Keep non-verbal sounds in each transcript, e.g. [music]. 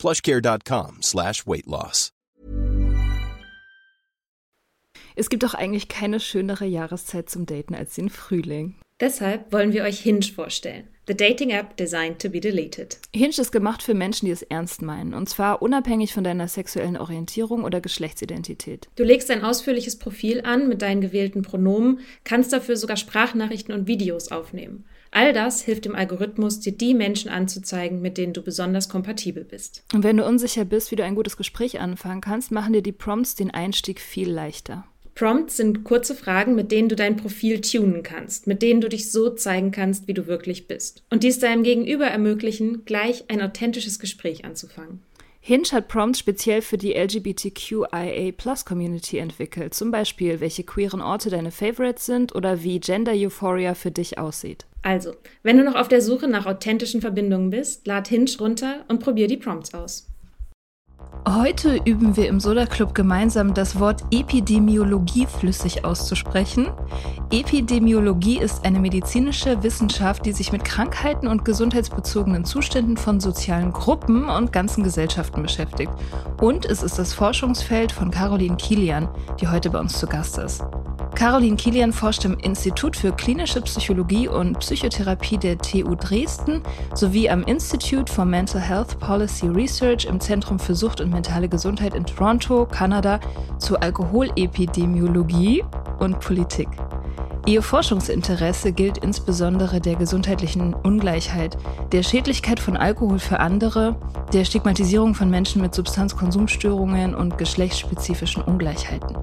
plushcare.com slash weight loss. Es gibt doch eigentlich keine schönere Jahreszeit zum Daten als den Frühling. Deshalb wollen wir euch Hinge vorstellen. The dating app designed to be deleted. Hinge ist gemacht für Menschen, die es ernst meinen. Und zwar unabhängig von deiner sexuellen Orientierung oder Geschlechtsidentität. Du legst ein ausführliches Profil an mit deinen gewählten Pronomen, kannst dafür sogar Sprachnachrichten und Videos aufnehmen. All das hilft dem Algorithmus, dir die Menschen anzuzeigen, mit denen du besonders kompatibel bist. Und wenn du unsicher bist, wie du ein gutes Gespräch anfangen kannst, machen dir die Prompts den Einstieg viel leichter. Prompts sind kurze Fragen, mit denen du dein Profil tunen kannst, mit denen du dich so zeigen kannst, wie du wirklich bist. Und dies deinem Gegenüber ermöglichen, gleich ein authentisches Gespräch anzufangen. Hinge hat Prompts speziell für die LGBTQIA-Plus-Community entwickelt, zum Beispiel, welche queeren Orte deine Favorites sind oder wie Gender Euphoria für dich aussieht. Also, wenn du noch auf der Suche nach authentischen Verbindungen bist, lad Hinge runter und probier die Prompts aus. Heute üben wir im Soda Club gemeinsam das Wort Epidemiologie flüssig auszusprechen. Epidemiologie ist eine medizinische Wissenschaft, die sich mit Krankheiten und gesundheitsbezogenen Zuständen von sozialen Gruppen und ganzen Gesellschaften beschäftigt. Und es ist das Forschungsfeld von Caroline Kilian, die heute bei uns zu Gast ist. Caroline Kilian forscht im Institut für klinische Psychologie und Psychotherapie der TU Dresden sowie am Institute for Mental Health Policy Research im Zentrum für Sucht und mentale Gesundheit in Toronto, Kanada, zu Alkoholepidemiologie und Politik. Ihr Forschungsinteresse gilt insbesondere der gesundheitlichen Ungleichheit, der Schädlichkeit von Alkohol für andere, der Stigmatisierung von Menschen mit Substanzkonsumstörungen und geschlechtsspezifischen Ungleichheiten.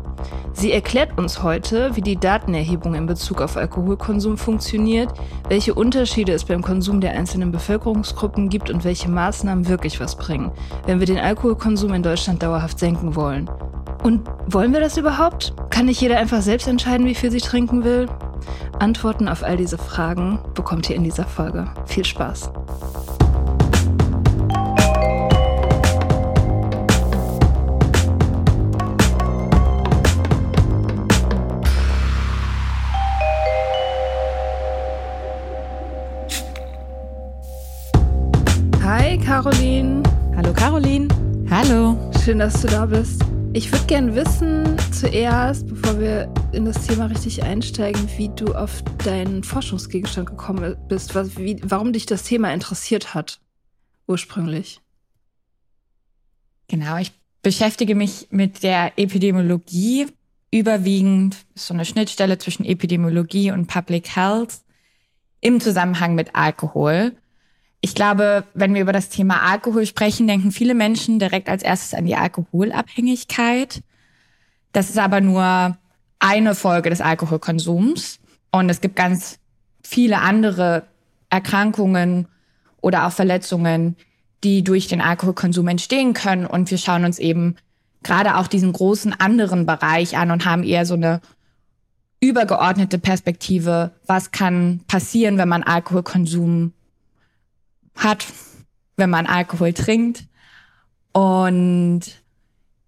Sie erklärt uns heute, wie die Datenerhebung in Bezug auf Alkoholkonsum funktioniert, welche Unterschiede es beim Konsum der einzelnen Bevölkerungsgruppen gibt und welche Maßnahmen wirklich was bringen, wenn wir den Alkoholkonsum in Deutschland dauerhaft senken wollen. Und wollen wir das überhaupt? Kann nicht jeder einfach selbst entscheiden, wie viel sie trinken will? Antworten auf all diese Fragen bekommt ihr in dieser Folge. Viel Spaß! Hi Caroline. Hallo Caroline. Hallo. Schön, dass du da bist. Ich würde gerne wissen, zuerst, bevor wir in das Thema richtig einsteigen, wie du auf deinen Forschungsgegenstand gekommen bist, was, wie, warum dich das Thema interessiert hat, ursprünglich. Genau, ich beschäftige mich mit der Epidemiologie überwiegend, so eine Schnittstelle zwischen Epidemiologie und Public Health im Zusammenhang mit Alkohol. Ich glaube, wenn wir über das Thema Alkohol sprechen, denken viele Menschen direkt als erstes an die Alkoholabhängigkeit. Das ist aber nur eine Folge des Alkoholkonsums. Und es gibt ganz viele andere Erkrankungen oder auch Verletzungen, die durch den Alkoholkonsum entstehen können. Und wir schauen uns eben gerade auch diesen großen anderen Bereich an und haben eher so eine übergeordnete Perspektive. Was kann passieren, wenn man Alkoholkonsum hat, wenn man Alkohol trinkt. Und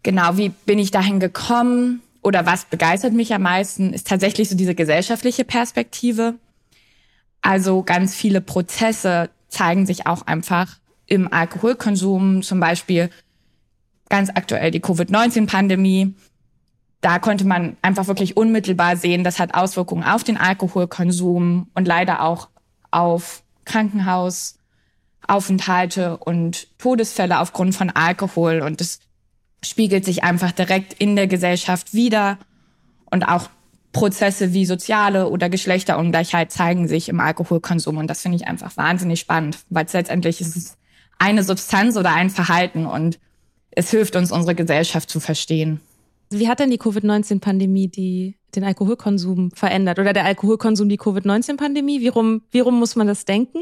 genau, wie bin ich dahin gekommen oder was begeistert mich am meisten, ist tatsächlich so diese gesellschaftliche Perspektive. Also ganz viele Prozesse zeigen sich auch einfach im Alkoholkonsum, zum Beispiel ganz aktuell die Covid-19-Pandemie. Da konnte man einfach wirklich unmittelbar sehen, das hat Auswirkungen auf den Alkoholkonsum und leider auch auf Krankenhaus, Aufenthalte und Todesfälle aufgrund von Alkohol. Und es spiegelt sich einfach direkt in der Gesellschaft wieder. Und auch Prozesse wie soziale oder Geschlechterungleichheit zeigen sich im Alkoholkonsum. Und das finde ich einfach wahnsinnig spannend, weil es letztendlich ist es eine Substanz oder ein Verhalten und es hilft uns, unsere Gesellschaft zu verstehen. Wie hat denn die Covid-19-Pandemie die, den Alkoholkonsum verändert oder der Alkoholkonsum die Covid-19-Pandemie? Wie rum, wie rum muss man das denken?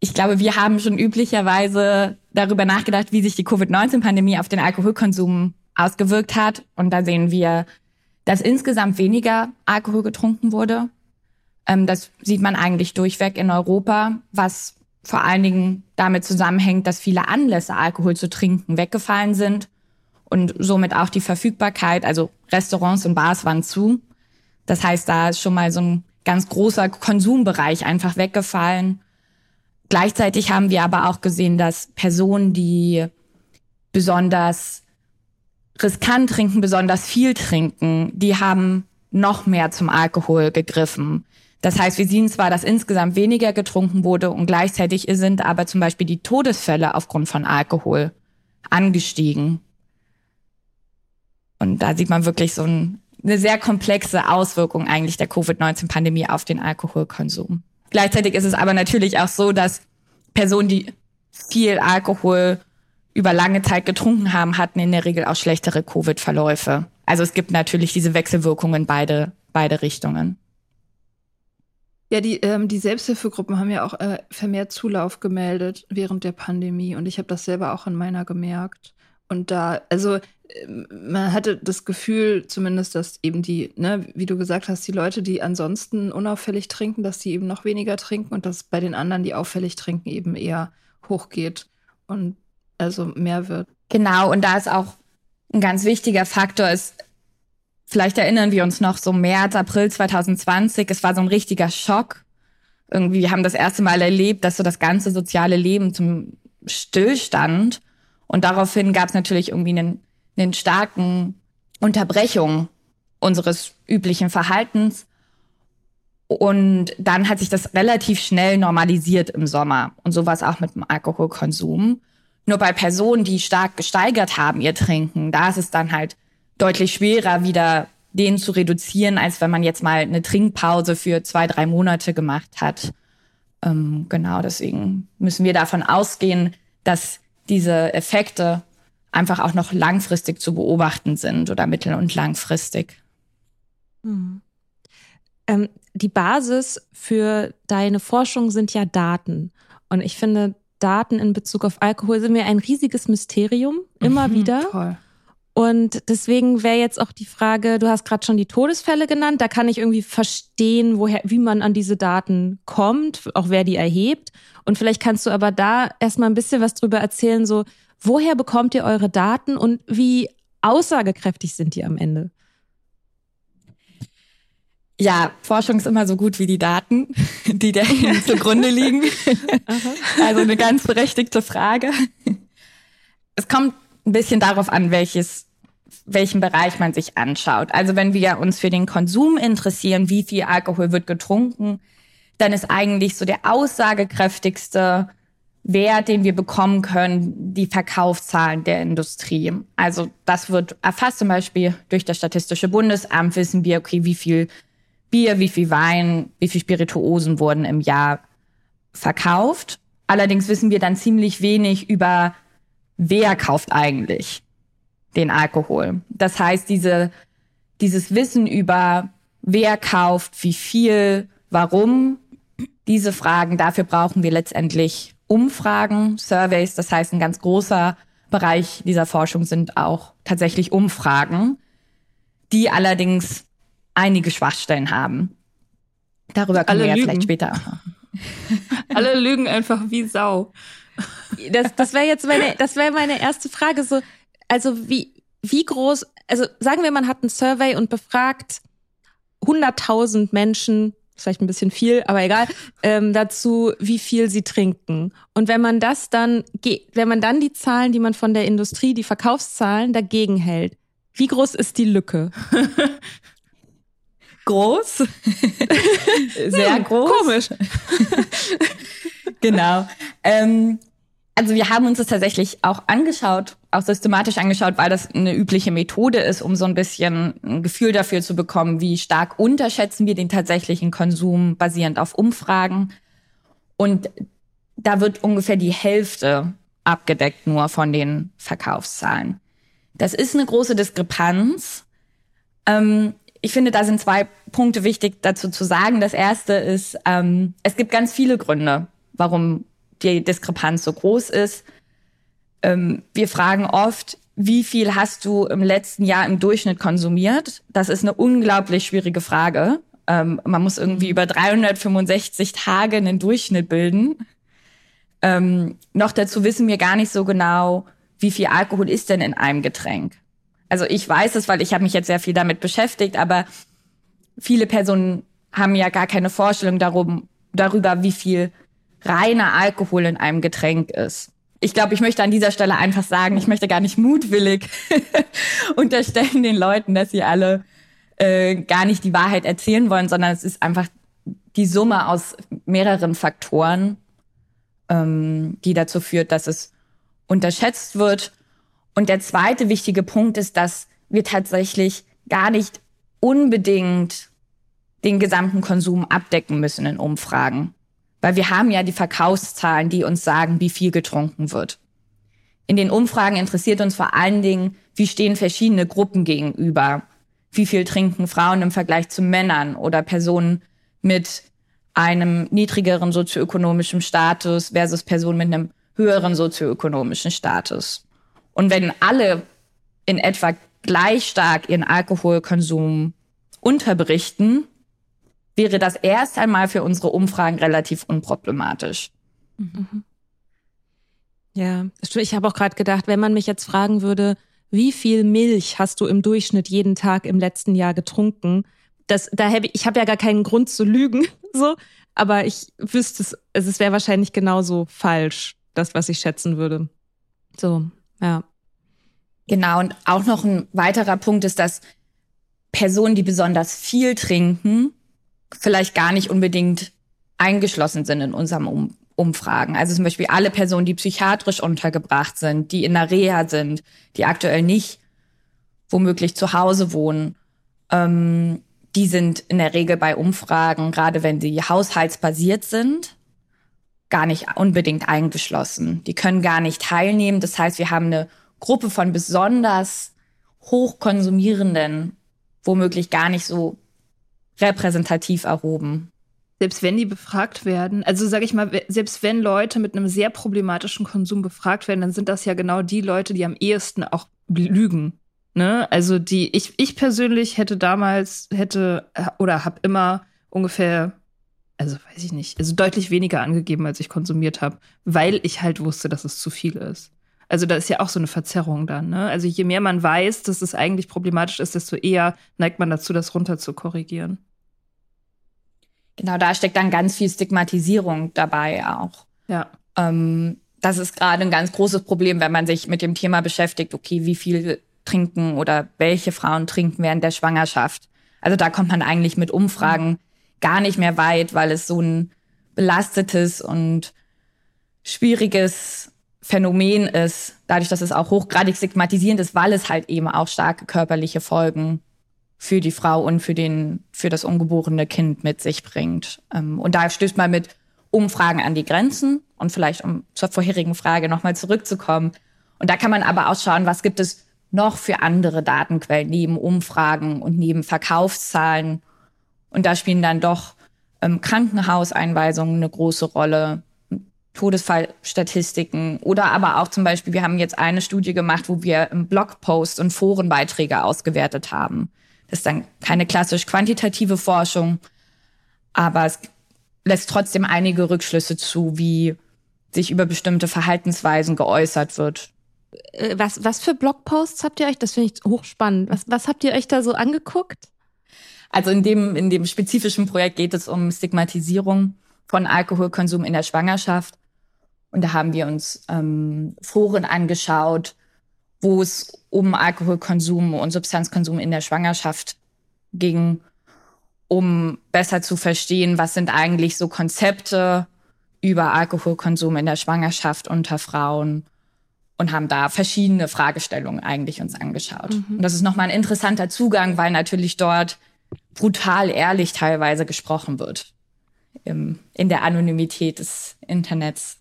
Ich glaube, wir haben schon üblicherweise darüber nachgedacht, wie sich die Covid-19-Pandemie auf den Alkoholkonsum ausgewirkt hat. Und da sehen wir, dass insgesamt weniger Alkohol getrunken wurde. Ähm, das sieht man eigentlich durchweg in Europa, was vor allen Dingen damit zusammenhängt, dass viele Anlässe, Alkohol zu trinken, weggefallen sind und somit auch die Verfügbarkeit, also Restaurants und Bars waren zu. Das heißt, da ist schon mal so ein ganz großer Konsumbereich einfach weggefallen. Gleichzeitig haben wir aber auch gesehen, dass Personen, die besonders riskant trinken, besonders viel trinken, die haben noch mehr zum Alkohol gegriffen. Das heißt, wir sehen zwar, dass insgesamt weniger getrunken wurde und gleichzeitig sind aber zum Beispiel die Todesfälle aufgrund von Alkohol angestiegen. Und da sieht man wirklich so ein, eine sehr komplexe Auswirkung eigentlich der Covid-19-Pandemie auf den Alkoholkonsum. Gleichzeitig ist es aber natürlich auch so, dass Personen, die viel Alkohol über lange Zeit getrunken haben, hatten in der Regel auch schlechtere Covid-Verläufe. Also es gibt natürlich diese Wechselwirkungen in beide, beide Richtungen. Ja, die, ähm, die Selbsthilfegruppen haben ja auch äh, vermehrt Zulauf gemeldet während der Pandemie und ich habe das selber auch in meiner gemerkt. Und da, also man hatte das Gefühl zumindest, dass eben die, ne, wie du gesagt hast, die Leute, die ansonsten unauffällig trinken, dass die eben noch weniger trinken und dass bei den anderen, die auffällig trinken, eben eher hochgeht und also mehr wird. Genau, und da ist auch ein ganz wichtiger Faktor ist, vielleicht erinnern wir uns noch so März, April 2020, es war so ein richtiger Schock. Irgendwie wir haben das erste Mal erlebt, dass so das ganze soziale Leben zum Stillstand und daraufhin gab es natürlich irgendwie einen, einen starken Unterbrechung unseres üblichen Verhaltens. Und dann hat sich das relativ schnell normalisiert im Sommer. Und so war es auch mit dem Alkoholkonsum. Nur bei Personen, die stark gesteigert haben, ihr Trinken, da ist es dann halt deutlich schwerer, wieder den zu reduzieren, als wenn man jetzt mal eine Trinkpause für zwei, drei Monate gemacht hat. Ähm, genau, deswegen müssen wir davon ausgehen, dass diese Effekte einfach auch noch langfristig zu beobachten sind oder mittel- und langfristig. Hm. Ähm, die Basis für deine Forschung sind ja Daten. Und ich finde, Daten in Bezug auf Alkohol sind mir ein riesiges Mysterium, immer mhm, wieder. Toll. Und deswegen wäre jetzt auch die Frage, du hast gerade schon die Todesfälle genannt, da kann ich irgendwie verstehen, woher, wie man an diese Daten kommt, auch wer die erhebt. Und vielleicht kannst du aber da erstmal ein bisschen was drüber erzählen, so, woher bekommt ihr eure Daten und wie aussagekräftig sind die am Ende? Ja, Forschung ist immer so gut wie die Daten, [laughs] die da [laughs] zugrunde liegen. also eine ganz berechtigte Frage. Es kommt ein bisschen darauf an, welches welchen Bereich man sich anschaut. Also wenn wir uns für den Konsum interessieren, wie viel Alkohol wird getrunken, dann ist eigentlich so der aussagekräftigste Wert, den wir bekommen können, die Verkaufszahlen der Industrie. Also das wird erfasst zum Beispiel durch das Statistische Bundesamt, wissen wir, okay, wie viel Bier, wie viel Wein, wie viel Spirituosen wurden im Jahr verkauft. Allerdings wissen wir dann ziemlich wenig über, wer kauft eigentlich den Alkohol. Das heißt, diese, dieses Wissen über wer kauft, wie viel, warum, diese Fragen, dafür brauchen wir letztendlich Umfragen, Surveys. Das heißt, ein ganz großer Bereich dieser Forschung sind auch tatsächlich Umfragen, die allerdings einige Schwachstellen haben. Darüber können Alle wir ja vielleicht später. [laughs] [laughs] Alle lügen einfach wie Sau. Das, das wäre jetzt meine, das wäre meine erste Frage. So, also wie, wie groß, also sagen wir, man hat ein Survey und befragt 100.000 Menschen, vielleicht ein bisschen viel, aber egal, [laughs] ähm, dazu, wie viel sie trinken. Und wenn man das dann, wenn man dann die Zahlen, die man von der Industrie, die Verkaufszahlen dagegen hält, wie groß ist die Lücke? [laughs] groß. [laughs] Sehr hm, groß. Komisch. genau. Ähm, also wir haben uns das tatsächlich auch angeschaut, auch systematisch angeschaut, weil das eine übliche Methode ist, um so ein bisschen ein Gefühl dafür zu bekommen, wie stark unterschätzen wir den tatsächlichen Konsum basierend auf Umfragen. Und da wird ungefähr die Hälfte abgedeckt nur von den Verkaufszahlen. Das ist eine große Diskrepanz. Ähm, ich finde, da sind zwei Punkte wichtig dazu zu sagen. Das erste ist, ähm, es gibt ganz viele Gründe, warum die Diskrepanz so groß ist. Ähm, wir fragen oft, wie viel hast du im letzten Jahr im Durchschnitt konsumiert? Das ist eine unglaublich schwierige Frage. Ähm, man muss irgendwie über 365 Tage einen Durchschnitt bilden. Ähm, noch dazu wissen wir gar nicht so genau, wie viel Alkohol ist denn in einem Getränk. Also ich weiß es, weil ich habe mich jetzt sehr viel damit beschäftigt, aber viele Personen haben ja gar keine Vorstellung darum, darüber, wie viel reiner Alkohol in einem Getränk ist. Ich glaube, ich möchte an dieser Stelle einfach sagen, ich möchte gar nicht mutwillig [laughs] unterstellen den Leuten, dass sie alle äh, gar nicht die Wahrheit erzählen wollen, sondern es ist einfach die Summe aus mehreren Faktoren, ähm, die dazu führt, dass es unterschätzt wird. Und der zweite wichtige Punkt ist, dass wir tatsächlich gar nicht unbedingt den gesamten Konsum abdecken müssen in Umfragen. Weil wir haben ja die Verkaufszahlen, die uns sagen, wie viel getrunken wird. In den Umfragen interessiert uns vor allen Dingen, wie stehen verschiedene Gruppen gegenüber. Wie viel trinken Frauen im Vergleich zu Männern oder Personen mit einem niedrigeren sozioökonomischen Status versus Personen mit einem höheren sozioökonomischen Status. Und wenn alle in etwa gleich stark ihren Alkoholkonsum unterberichten, wäre das erst einmal für unsere Umfragen relativ unproblematisch. Mhm. Ja, ich habe auch gerade gedacht, wenn man mich jetzt fragen würde, wie viel Milch hast du im Durchschnitt jeden Tag im letzten Jahr getrunken? Das, da hab ich, ich habe ja gar keinen Grund zu lügen, [laughs] so, aber ich wüsste es, es wäre wahrscheinlich genauso falsch, das, was ich schätzen würde. So, ja. Genau, und auch noch ein weiterer Punkt ist, dass Personen, die besonders viel trinken, vielleicht gar nicht unbedingt eingeschlossen sind in unserem um Umfragen. Also zum Beispiel alle Personen, die psychiatrisch untergebracht sind, die in der Reha sind, die aktuell nicht womöglich zu Hause wohnen, ähm, die sind in der Regel bei Umfragen, gerade wenn sie haushaltsbasiert sind, gar nicht unbedingt eingeschlossen. Die können gar nicht teilnehmen. Das heißt, wir haben eine Gruppe von besonders hochkonsumierenden, womöglich gar nicht so repräsentativ erhoben. Selbst wenn die befragt werden, also sage ich mal, selbst wenn Leute mit einem sehr problematischen Konsum befragt werden, dann sind das ja genau die Leute, die am ehesten auch lügen. Ne? Also die, ich, ich persönlich hätte damals, hätte oder habe immer ungefähr, also weiß ich nicht, also deutlich weniger angegeben, als ich konsumiert habe, weil ich halt wusste, dass es zu viel ist. Also da ist ja auch so eine Verzerrung dann. Ne? Also je mehr man weiß, dass es eigentlich problematisch ist, desto eher neigt man dazu, das runter zu korrigieren. Genau, da steckt dann ganz viel Stigmatisierung dabei auch. Ja. Ähm, das ist gerade ein ganz großes Problem, wenn man sich mit dem Thema beschäftigt, okay, wie viel trinken oder welche Frauen trinken während der Schwangerschaft. Also da kommt man eigentlich mit Umfragen gar nicht mehr weit, weil es so ein belastetes und schwieriges Phänomen ist, dadurch, dass es auch hochgradig stigmatisierend ist, weil es halt eben auch starke körperliche Folgen für die Frau und für den, für das ungeborene Kind mit sich bringt. Ähm, und da stößt man mit Umfragen an die Grenzen und vielleicht um zur vorherigen Frage nochmal zurückzukommen. Und da kann man aber auch schauen, was gibt es noch für andere Datenquellen neben Umfragen und neben Verkaufszahlen. Und da spielen dann doch ähm, Krankenhauseinweisungen eine große Rolle, Todesfallstatistiken oder aber auch zum Beispiel, wir haben jetzt eine Studie gemacht, wo wir im Blogpost und Forenbeiträge ausgewertet haben. Das ist dann keine klassisch quantitative Forschung, aber es lässt trotzdem einige Rückschlüsse zu, wie sich über bestimmte Verhaltensweisen geäußert wird. Äh, was, was für Blogposts habt ihr euch? Das finde ich hochspannend. Was, was habt ihr euch da so angeguckt? Also in dem, in dem spezifischen Projekt geht es um Stigmatisierung von Alkoholkonsum in der Schwangerschaft. Und da haben wir uns ähm, Foren angeschaut, wo es um Alkoholkonsum und Substanzkonsum in der Schwangerschaft ging, um besser zu verstehen, was sind eigentlich so Konzepte über Alkoholkonsum in der Schwangerschaft unter Frauen und haben da verschiedene Fragestellungen eigentlich uns angeschaut. Mhm. Und das ist nochmal ein interessanter Zugang, weil natürlich dort brutal ehrlich teilweise gesprochen wird im, in der Anonymität des Internets.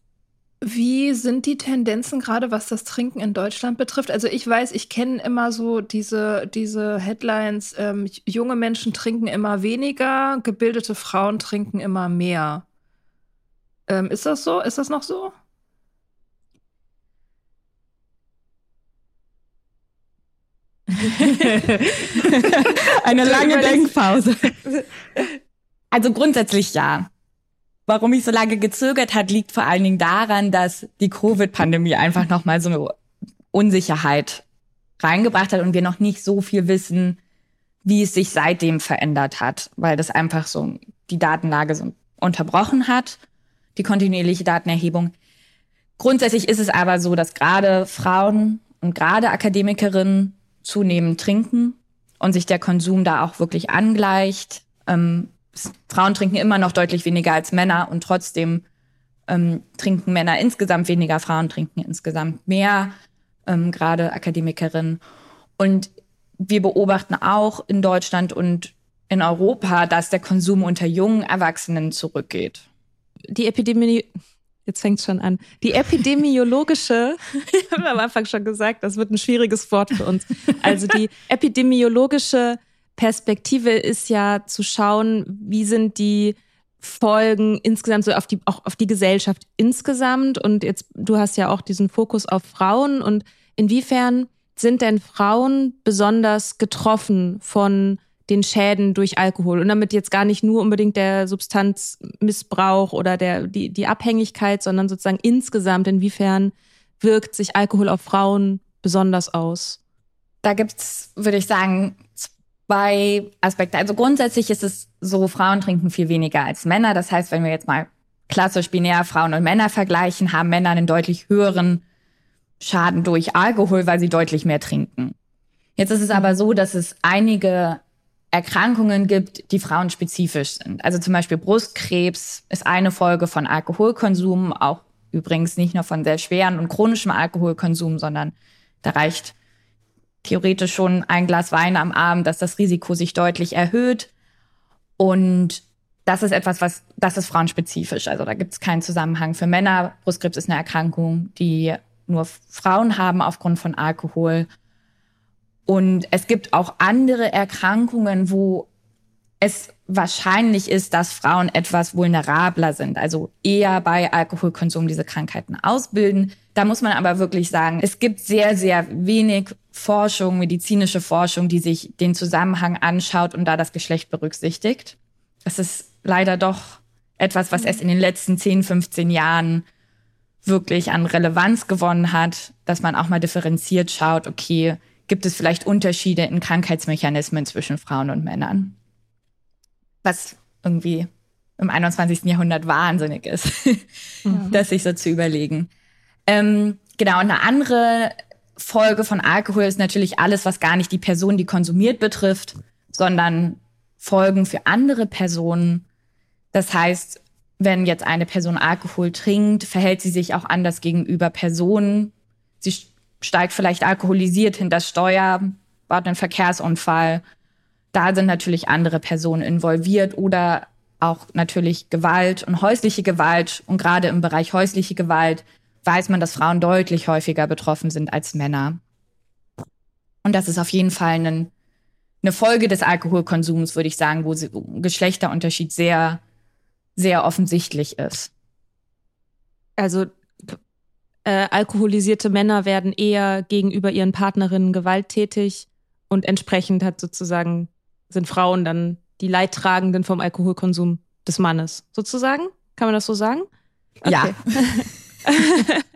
Wie sind die Tendenzen gerade, was das Trinken in Deutschland betrifft? Also ich weiß, ich kenne immer so diese, diese Headlines, ähm, junge Menschen trinken immer weniger, gebildete Frauen trinken immer mehr. Ähm, ist das so? Ist das noch so? [laughs] Eine lange Denkpause. [laughs] Also grundsätzlich ja. Warum ich so lange gezögert hat, liegt vor allen Dingen daran, dass die Covid-Pandemie einfach nochmal so eine Unsicherheit reingebracht hat und wir noch nicht so viel wissen, wie es sich seitdem verändert hat, weil das einfach so die Datenlage so unterbrochen hat, die kontinuierliche Datenerhebung. Grundsätzlich ist es aber so, dass gerade Frauen und gerade Akademikerinnen zunehmend trinken und sich der Konsum da auch wirklich angleicht. Ähm, Frauen trinken immer noch deutlich weniger als Männer und trotzdem ähm, trinken Männer insgesamt weniger, Frauen trinken insgesamt mehr, ähm, gerade Akademikerinnen. Und wir beobachten auch in Deutschland und in Europa, dass der Konsum unter jungen Erwachsenen zurückgeht. Die Epidemie, jetzt fängt schon an. Die epidemiologische, [laughs] ich habe am Anfang schon gesagt, das wird ein schwieriges Wort für uns. Also die [laughs] epidemiologische Perspektive ist ja zu schauen, wie sind die Folgen insgesamt so auf die auch auf die Gesellschaft insgesamt. Und jetzt du hast ja auch diesen Fokus auf Frauen. Und inwiefern sind denn Frauen besonders getroffen von den Schäden durch Alkohol? Und damit jetzt gar nicht nur unbedingt der Substanzmissbrauch oder der die die Abhängigkeit, sondern sozusagen insgesamt inwiefern wirkt sich Alkohol auf Frauen besonders aus? Da gibt's, würde ich sagen, zwei Aspekte. Also grundsätzlich ist es so, Frauen trinken viel weniger als Männer. Das heißt, wenn wir jetzt mal klassisch binär Frauen und Männer vergleichen, haben Männer einen deutlich höheren Schaden durch Alkohol, weil sie deutlich mehr trinken. Jetzt ist es aber so, dass es einige Erkrankungen gibt, die frauenspezifisch sind. Also zum Beispiel Brustkrebs ist eine Folge von Alkoholkonsum, auch übrigens nicht nur von sehr schweren und chronischem Alkoholkonsum, sondern da reicht theoretisch schon ein Glas Wein am Abend, dass das Risiko sich deutlich erhöht. Und das ist etwas, was, das ist frauenspezifisch. Also da gibt es keinen Zusammenhang für Männer. Brustkrebs ist eine Erkrankung, die nur Frauen haben aufgrund von Alkohol. Und es gibt auch andere Erkrankungen, wo es wahrscheinlich ist, dass Frauen etwas vulnerabler sind, also eher bei Alkoholkonsum diese Krankheiten ausbilden. Da muss man aber wirklich sagen, es gibt sehr, sehr wenig Forschung, medizinische Forschung, die sich den Zusammenhang anschaut und da das Geschlecht berücksichtigt. Das ist leider doch etwas, was erst in den letzten 10, 15 Jahren wirklich an Relevanz gewonnen hat, dass man auch mal differenziert schaut, okay, gibt es vielleicht Unterschiede in Krankheitsmechanismen zwischen Frauen und Männern? Was irgendwie im 21. Jahrhundert wahnsinnig ist, [laughs] mhm. das sich so zu überlegen. Ähm, genau, und eine andere Folge von Alkohol ist natürlich alles, was gar nicht die Person, die konsumiert, betrifft, sondern Folgen für andere Personen. Das heißt, wenn jetzt eine Person Alkohol trinkt, verhält sie sich auch anders gegenüber Personen. Sie steigt vielleicht alkoholisiert hinter Steuer, baut einen Verkehrsunfall. Da sind natürlich andere Personen involviert oder auch natürlich Gewalt und häusliche Gewalt. Und gerade im Bereich häusliche Gewalt weiß man, dass Frauen deutlich häufiger betroffen sind als Männer. Und das ist auf jeden Fall ein, eine Folge des Alkoholkonsums, würde ich sagen, wo Geschlechterunterschied sehr, sehr offensichtlich ist. Also äh, alkoholisierte Männer werden eher gegenüber ihren Partnerinnen gewalttätig und entsprechend hat sozusagen sind Frauen dann die Leidtragenden vom Alkoholkonsum des Mannes, sozusagen? Kann man das so sagen? Okay. Ja. [laughs] [laughs]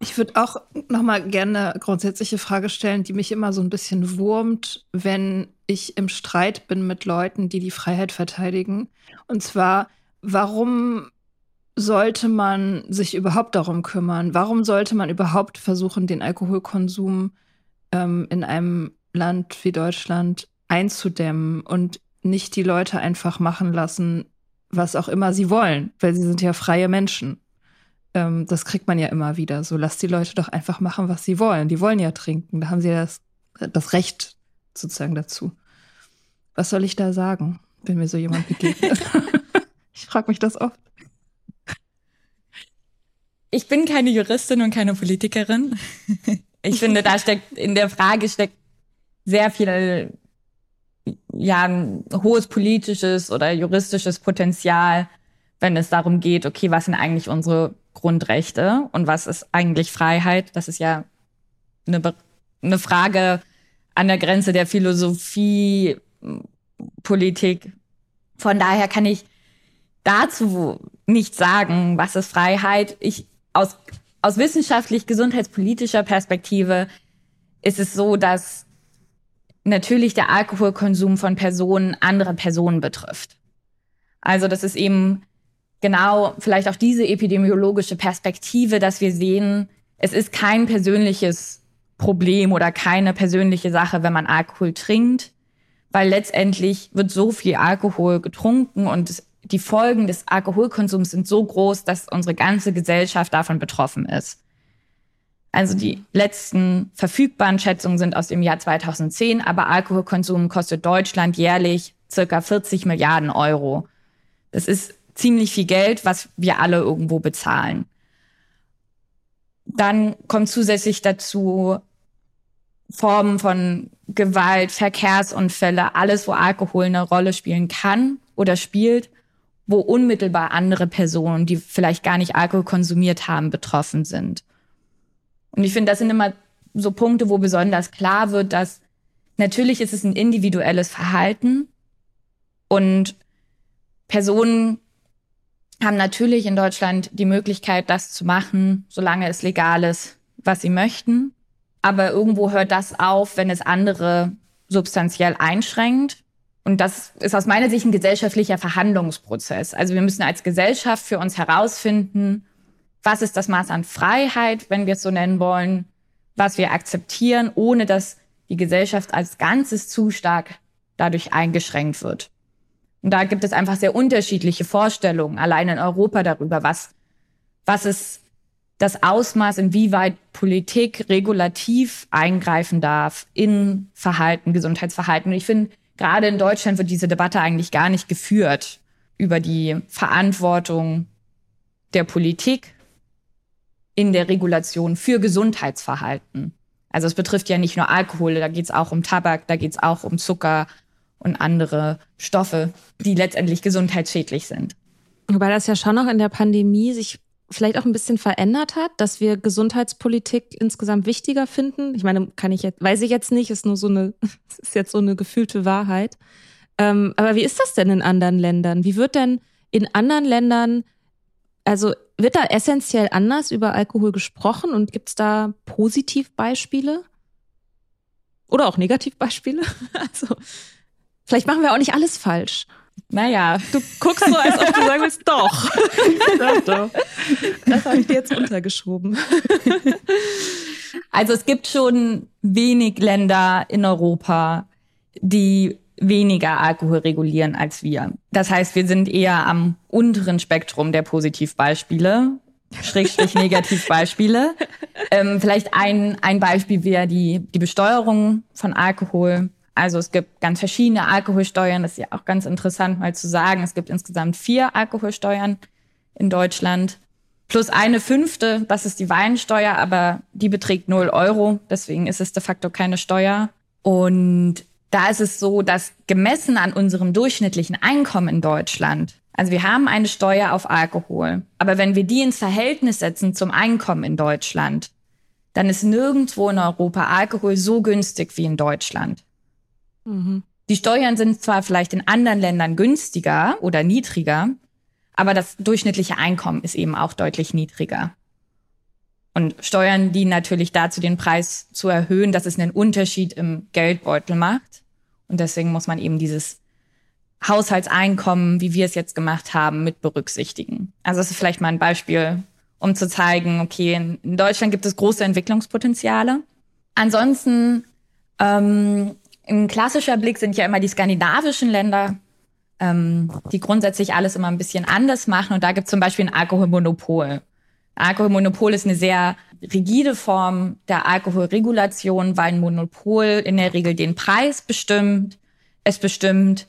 Ich würde auch noch mal gerne eine grundsätzliche Frage stellen, die mich immer so ein bisschen wurmt, wenn ich im Streit bin mit Leuten, die die Freiheit verteidigen. Und zwar, warum sollte man sich überhaupt darum kümmern? Warum sollte man überhaupt versuchen, den Alkoholkonsum ähm, in einem Land wie Deutschland einzudämmen und nicht die Leute einfach machen lassen, was auch immer sie wollen, weil sie sind ja freie Menschen ähm, das kriegt man ja immer wieder. So, lasst die Leute doch einfach machen, was sie wollen. Die wollen ja trinken. Da haben sie ja das, das Recht sozusagen dazu. Was soll ich da sagen, wenn mir so jemand begegnet? [laughs] ich frage mich das oft. Ich bin keine Juristin und keine Politikerin. Ich finde, da steckt in der Frage steckt sehr viel ja ein hohes politisches oder juristisches Potenzial, wenn es darum geht, okay, was sind eigentlich unsere Grundrechte und was ist eigentlich Freiheit? Das ist ja eine eine Frage an der Grenze der Philosophie, Politik. Von daher kann ich dazu nicht sagen, was ist Freiheit. Ich aus aus wissenschaftlich gesundheitspolitischer Perspektive ist es so, dass natürlich der Alkoholkonsum von Personen andere Personen betrifft. Also das ist eben genau vielleicht auch diese epidemiologische Perspektive, dass wir sehen, es ist kein persönliches Problem oder keine persönliche Sache, wenn man Alkohol trinkt, weil letztendlich wird so viel Alkohol getrunken und die Folgen des Alkoholkonsums sind so groß, dass unsere ganze Gesellschaft davon betroffen ist. Also die letzten verfügbaren Schätzungen sind aus dem Jahr 2010, aber Alkoholkonsum kostet Deutschland jährlich circa 40 Milliarden Euro. Das ist ziemlich viel Geld, was wir alle irgendwo bezahlen. Dann kommt zusätzlich dazu Formen von Gewalt, Verkehrsunfälle, alles, wo Alkohol eine Rolle spielen kann oder spielt, wo unmittelbar andere Personen, die vielleicht gar nicht Alkohol konsumiert haben, betroffen sind. Und ich finde, das sind immer so Punkte, wo besonders klar wird, dass natürlich ist es ein individuelles Verhalten und Personen haben natürlich in Deutschland die Möglichkeit, das zu machen, solange es legal ist, was sie möchten. Aber irgendwo hört das auf, wenn es andere substanziell einschränkt. Und das ist aus meiner Sicht ein gesellschaftlicher Verhandlungsprozess. Also wir müssen als Gesellschaft für uns herausfinden, was ist das Maß an Freiheit, wenn wir es so nennen wollen, was wir akzeptieren, ohne dass die Gesellschaft als Ganzes zu stark dadurch eingeschränkt wird. Und da gibt es einfach sehr unterschiedliche Vorstellungen, allein in Europa darüber, was, was ist das Ausmaß, inwieweit Politik regulativ eingreifen darf in Verhalten, Gesundheitsverhalten. Und ich finde, gerade in Deutschland wird diese Debatte eigentlich gar nicht geführt über die Verantwortung der Politik in der Regulation für Gesundheitsverhalten. Also es betrifft ja nicht nur Alkohol, da geht es auch um Tabak, da geht es auch um Zucker und andere Stoffe, die letztendlich gesundheitsschädlich sind. Wobei das ja schon noch in der Pandemie sich vielleicht auch ein bisschen verändert hat, dass wir Gesundheitspolitik insgesamt wichtiger finden. Ich meine, kann ich jetzt, weiß ich jetzt nicht, ist nur so eine, [laughs] ist jetzt so eine gefühlte Wahrheit. Ähm, aber wie ist das denn in anderen Ländern? Wie wird denn in anderen Ländern, also wird da essentiell anders über Alkohol gesprochen und gibt es da Positivbeispiele? Oder auch Negativbeispiele? [laughs] Also, vielleicht machen wir auch nicht alles falsch. Naja. Du guckst so, als ob du sagen willst, doch. [laughs] doch, doch. Das habe ich dir jetzt untergeschoben. Also es gibt schon wenig Länder in Europa, die weniger Alkohol regulieren als wir. Das heißt, wir sind eher am unteren Spektrum der Positivbeispiele, Schrägstrich [laughs] Negativbeispiele. ähm, vielleicht ein, ein Beispiel wäre die, die Besteuerung von Alkohol. Also es gibt ganz verschiedene Alkoholsteuern. Das ist ja auch ganz interessant mal zu sagen. Es gibt insgesamt vier Alkoholsteuern in Deutschland. Plus eine fünfte, das ist die Weinsteuer, aber die beträgt null Euro. Deswegen ist es de facto keine Steuer. Und da ist es so, dass gemessen an unserem durchschnittlichen Einkommen in Deutschland, also wir haben eine Steuer auf Alkohol, aber wenn wir die ins Verhältnis setzen zum Einkommen in Deutschland, dann ist nirgendwo in Europa Alkohol so günstig wie in Deutschland. Mhm. Die Steuern sind zwar vielleicht in anderen Ländern günstiger oder niedriger, aber das durchschnittliche Einkommen ist eben auch deutlich niedriger. Und Steuern dienen natürlich dazu, den Preis zu erhöhen, dass es einen Unterschied im Geldbeutel macht. Und deswegen muss man eben dieses Haushaltseinkommen, wie wir es jetzt gemacht haben, mit berücksichtigen. Also das ist vielleicht mal ein Beispiel, um zu zeigen, okay, in Deutschland gibt es große Entwicklungspotenziale. Ansonsten ähm, ein klassischer Blick sind ja immer die skandinavischen Länder, ähm, die grundsätzlich alles immer ein bisschen anders machen. Und da gibt es zum Beispiel ein Alkoholmonopol. Alkoholmonopol ist eine sehr rigide Form der Alkoholregulation, weil ein Monopol in der Regel den Preis bestimmt. Es bestimmt,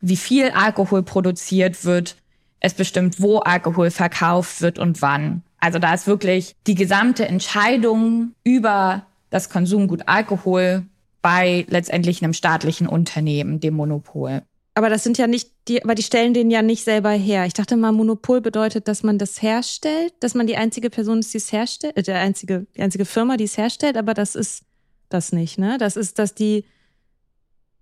wie viel Alkohol produziert wird. Es bestimmt, wo Alkohol verkauft wird und wann. Also da ist wirklich die gesamte Entscheidung über das Konsumgut Alkohol bei letztendlich einem staatlichen Unternehmen, dem Monopol. Aber das sind ja nicht die, aber die stellen den ja nicht selber her. Ich dachte mal, Monopol bedeutet, dass man das herstellt, dass man die einzige Person ist, die es herstellt, äh, der einzige, die einzige Firma, die es herstellt, aber das ist das nicht, ne? Das ist, dass die,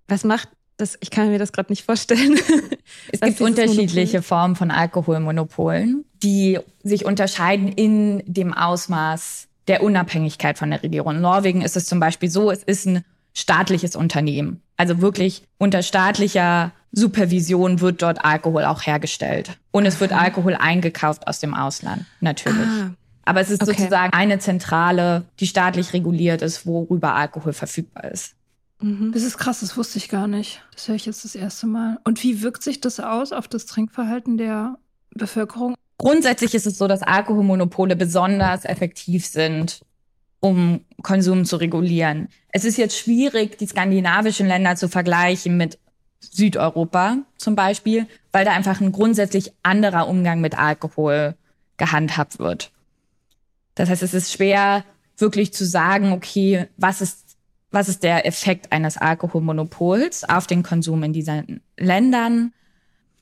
was macht das, ich kann mir das gerade nicht vorstellen. [laughs] es gibt unterschiedliche Monopol? Formen von Alkoholmonopolen, die sich unterscheiden in dem Ausmaß der Unabhängigkeit von der Regierung. In Norwegen ist es zum Beispiel so, es ist ein staatliches Unternehmen. Also wirklich unter staatlicher Supervision wird dort Alkohol auch hergestellt. Und es wird Alkohol eingekauft aus dem Ausland, natürlich. Ah. Aber es ist okay. sozusagen eine Zentrale, die staatlich reguliert ist, worüber Alkohol verfügbar ist. Mhm. Das ist krass, das wusste ich gar nicht. Das höre ich jetzt das erste Mal. Und wie wirkt sich das aus auf das Trinkverhalten der Bevölkerung? Grundsätzlich ist es so, dass Alkoholmonopole besonders effektiv sind, um Konsum zu regulieren. Es ist jetzt schwierig, die skandinavischen Länder zu vergleichen mit Südeuropa zum Beispiel, weil da einfach ein grundsätzlich anderer Umgang mit Alkohol gehandhabt wird. Das heißt, es ist schwer, wirklich zu sagen, okay, was ist, was ist der Effekt eines Alkoholmonopols auf den Konsum in diesen Ländern?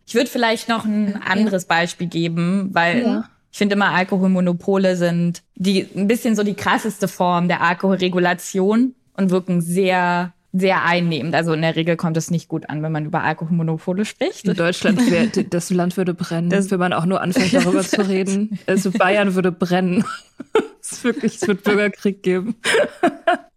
Ich würde vielleicht noch ein anderes. Beispiel geben, weil ja. Ich finde immer Alkoholmonopole sind die ein bisschen so die krasseste Form der Alkoholregulation und wirken sehr sehr einnehmend. Also in der Regel kommt es nicht gut an, wenn man über Alkoholmonopole spricht. In Deutschland, wär, das Land würde brennen, das, wenn man auch nur anfängt, darüber zu [laughs] reden. Also Bayern würde brennen. [laughs] es wirklich, es wird Bürgerkrieg geben.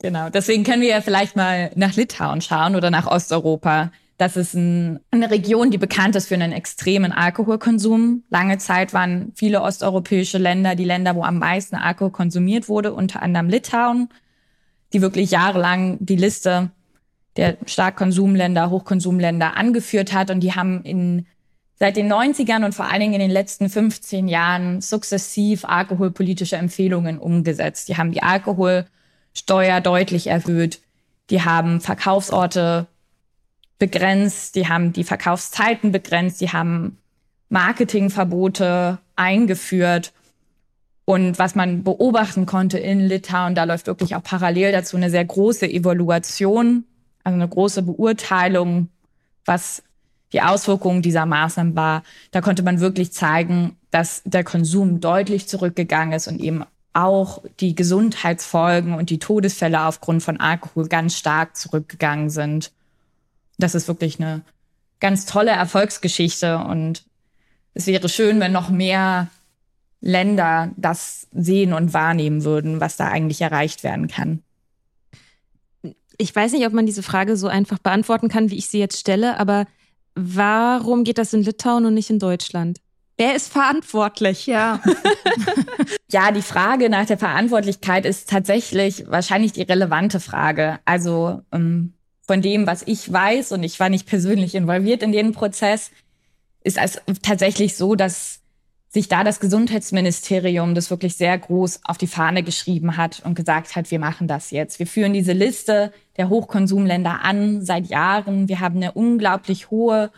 genau. Deswegen können wir ja vielleicht mal nach Litauen schauen oder nach Osteuropa. Das ist ein, eine Region, die bekannt ist für einen extremen Alkoholkonsum. Lange Zeit waren viele osteuropäische Länder die Länder, wo am meisten Alkohol konsumiert wurde, unter anderem Litauen, die wirklich jahrelang die Liste der Starkkonsumländer, Hochkonsumländer angeführt hat. Und die haben in, seit den 90ern und vor allen Dingen in den letzten 15 Jahren sukzessiv alkoholpolitische Empfehlungen umgesetzt. Die haben die Alkoholsteuer deutlich erhöht. Die haben Verkaufsorte begrenzt. Die haben die Verkaufszeiten begrenzt. Die haben Marketingverbote eingeführt. Und was man beobachten konnte in Litauen, da läuft wirklich auch parallel dazu eine sehr große Evaluation also eine große Beurteilung, was die Auswirkungen dieser Maßnahmen war. Da konnte man wirklich zeigen, dass der Konsum deutlich zurückgegangen ist und eben auch die Gesundheitsfolgen und die Todesfälle aufgrund von Alkohol ganz stark zurückgegangen sind. Das ist wirklich eine ganz tolle Erfolgsgeschichte und es wäre schön, wenn noch mehr Länder das sehen und wahrnehmen würden, was da eigentlich erreicht werden kann ich weiß nicht, ob man diese Frage so einfach beantworten kann, wie ich sie jetzt stelle, aber warum geht das in Litauen und nicht in Deutschland? Wer ist verantwortlich? Ja. [laughs] ja, die Frage nach der Verantwortlichkeit ist tatsächlich wahrscheinlich die relevante Frage. Also ähm, von dem, was ich weiß, und ich war nicht persönlich involviert in den Prozess, ist es tatsächlich so, dass sich da das Gesundheitsministerium das wirklich sehr groß auf die Fahne geschrieben hat und gesagt hat, wir machen das jetzt. Wir führen diese Liste der Hochkonsumländer an seit Jahren. Wir haben eine unglaublich hohe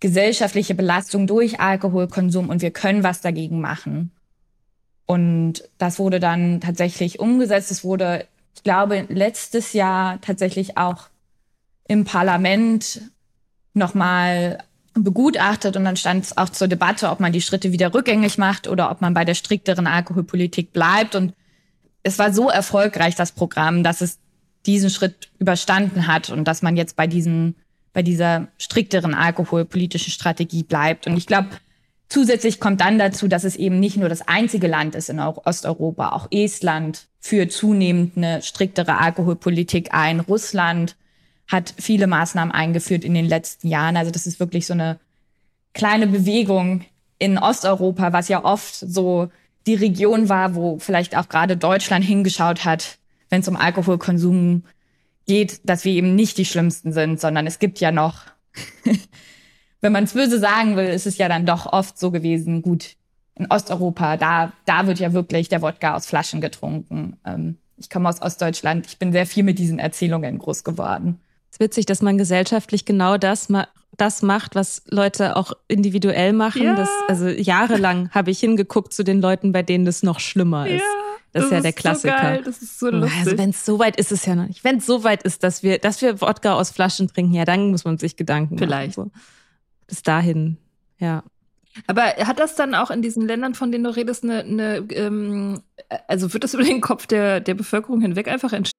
gesellschaftliche Belastung durch Alkoholkonsum und wir können was dagegen machen. Und das wurde dann tatsächlich umgesetzt. Es wurde, ich glaube, letztes Jahr tatsächlich auch im Parlament nochmal begutachtet und dann stand es auch zur Debatte, ob man die Schritte wieder rückgängig macht oder ob man bei der strikteren Alkoholpolitik bleibt. Und es war so erfolgreich, das Programm, dass es diesen Schritt überstanden hat und dass man jetzt bei diesen, bei dieser strikteren alkoholpolitischen Strategie bleibt. Und ich glaube, zusätzlich kommt dann dazu, dass es eben nicht nur das einzige Land ist in Osteuropa, auch Estland führt zunehmend eine striktere Alkoholpolitik ein, Russland hat viele Maßnahmen eingeführt in den letzten Jahren. Also das ist wirklich so eine kleine Bewegung in Osteuropa, was ja oft so die Region war, wo vielleicht auch gerade Deutschland hingeschaut hat, wenn es um Alkoholkonsum geht, dass wir eben nicht die Schlimmsten sind, sondern es gibt ja noch, [laughs] wenn man es böse sagen will, ist es ja dann doch oft so gewesen, gut, in Osteuropa, da, da wird ja wirklich der Wodka aus Flaschen getrunken. Ähm, ich komme aus Ostdeutschland, ich bin sehr viel mit diesen Erzählungen groß geworden. Ist witzig, dass man gesellschaftlich genau das, ma das macht, was Leute auch individuell machen. Ja. Das, also jahrelang [laughs] habe ich hingeguckt zu den Leuten, bei denen das noch schlimmer ist. Ja, das, das ist ja der Klassiker. So geil, das ist so lustig. Also wenn es so weit ist, ist es ja noch nicht. Wenn es so weit ist, dass wir, dass wir Wodka aus Flaschen trinken, ja, dann muss man sich Gedanken Vielleicht. machen. Vielleicht. So. Bis dahin, ja. Aber hat das dann auch in diesen Ländern, von denen du redest, eine, eine ähm, also wird das über den Kopf der, der Bevölkerung hinweg einfach entstehen?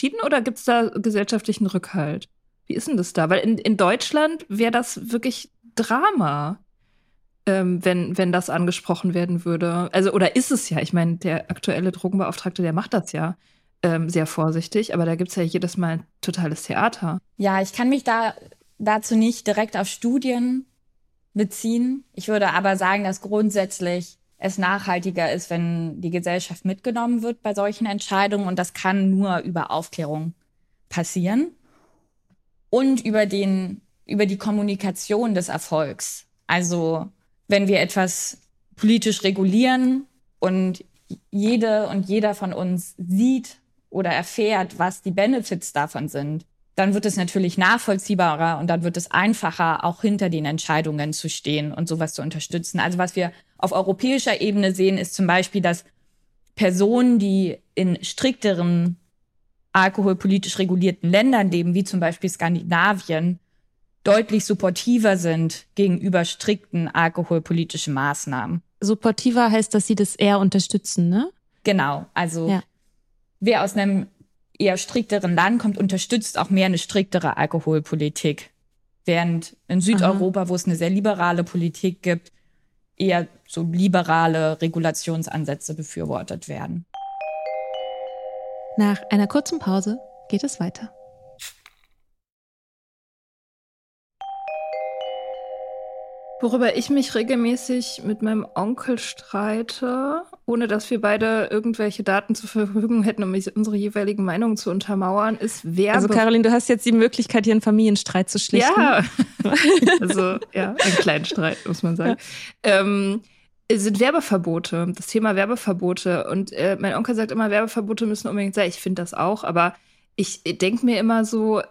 Schieden oder gibt es da gesellschaftlichen Rückhalt? Wie ist denn das da? Weil in, in Deutschland wäre das wirklich Drama, ähm, wenn, wenn das angesprochen werden würde. Also, oder ist es ja? Ich meine, der aktuelle Drogenbeauftragte, der macht das ja ähm, sehr vorsichtig, aber da gibt es ja jedes Mal ein totales Theater. Ja, ich kann mich da dazu nicht direkt auf Studien beziehen. Ich würde aber sagen, dass grundsätzlich es nachhaltiger ist, wenn die Gesellschaft mitgenommen wird bei solchen Entscheidungen. Und das kann nur über Aufklärung passieren und über den, über die Kommunikation des Erfolgs. Also, wenn wir etwas politisch regulieren und jede und jeder von uns sieht oder erfährt, was die Benefits davon sind, dann wird es natürlich nachvollziehbarer und dann wird es einfacher, auch hinter den Entscheidungen zu stehen und sowas zu unterstützen. Also was wir auf europäischer Ebene sehen, ist zum Beispiel, dass Personen, die in strikteren alkoholpolitisch regulierten Ländern leben, wie zum Beispiel Skandinavien, deutlich supportiver sind gegenüber strikten alkoholpolitischen Maßnahmen. Supportiver heißt, dass sie das eher unterstützen, ne? Genau. Also ja. wer aus einem eher strikteren Land kommt, unterstützt auch mehr eine striktere Alkoholpolitik. Während in Südeuropa, Aha. wo es eine sehr liberale Politik gibt, eher so liberale Regulationsansätze befürwortet werden. Nach einer kurzen Pause geht es weiter. Worüber ich mich regelmäßig mit meinem Onkel streite, ohne dass wir beide irgendwelche Daten zur Verfügung hätten, um unsere jeweiligen Meinungen zu untermauern, ist Werbe. Also Caroline, du hast jetzt die Möglichkeit, hier einen Familienstreit zu schlichten. Ja, [laughs] also ja, einen kleinen Streit, muss man sagen. Ja. Ähm, sind Werbeverbote, das Thema Werbeverbote. Und äh, mein Onkel sagt immer, Werbeverbote müssen unbedingt sein. Ich finde das auch, aber ich denke mir immer so,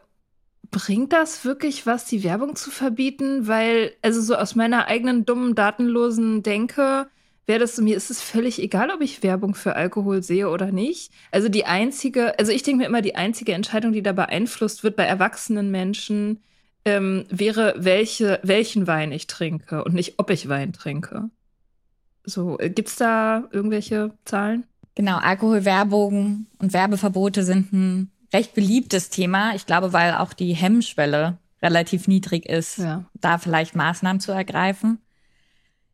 bringt das wirklich was, die Werbung zu verbieten? Weil, also so aus meiner eigenen dummen, datenlosen Denke, wäre das, mir ist es völlig egal, ob ich Werbung für Alkohol sehe oder nicht. Also die einzige, also ich denke mir immer, die einzige Entscheidung, die da beeinflusst wird bei erwachsenen Menschen, ähm, wäre, welche, welchen Wein ich trinke und nicht, ob ich Wein trinke. So, äh, gibt's da irgendwelche Zahlen? Genau, Alkoholwerbung und Werbeverbote sind ein recht beliebtes Thema. Ich glaube, weil auch die Hemmschwelle relativ niedrig ist, ja. da vielleicht Maßnahmen zu ergreifen.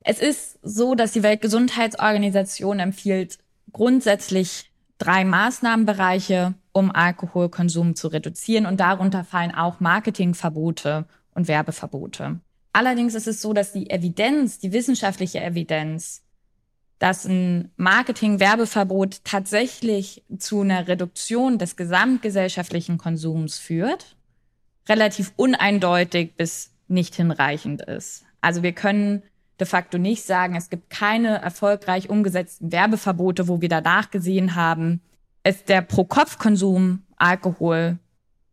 Es ist so, dass die Weltgesundheitsorganisation empfiehlt grundsätzlich drei Maßnahmenbereiche, um Alkoholkonsum zu reduzieren. Und darunter fallen auch Marketingverbote und Werbeverbote. Allerdings ist es so, dass die Evidenz, die wissenschaftliche Evidenz, dass ein Marketing-Werbeverbot tatsächlich zu einer Reduktion des gesamtgesellschaftlichen Konsums führt, relativ uneindeutig bis nicht hinreichend ist. Also wir können de facto nicht sagen, es gibt keine erfolgreich umgesetzten Werbeverbote, wo wir danach gesehen haben, es der Pro-Kopf-Konsum Alkohol,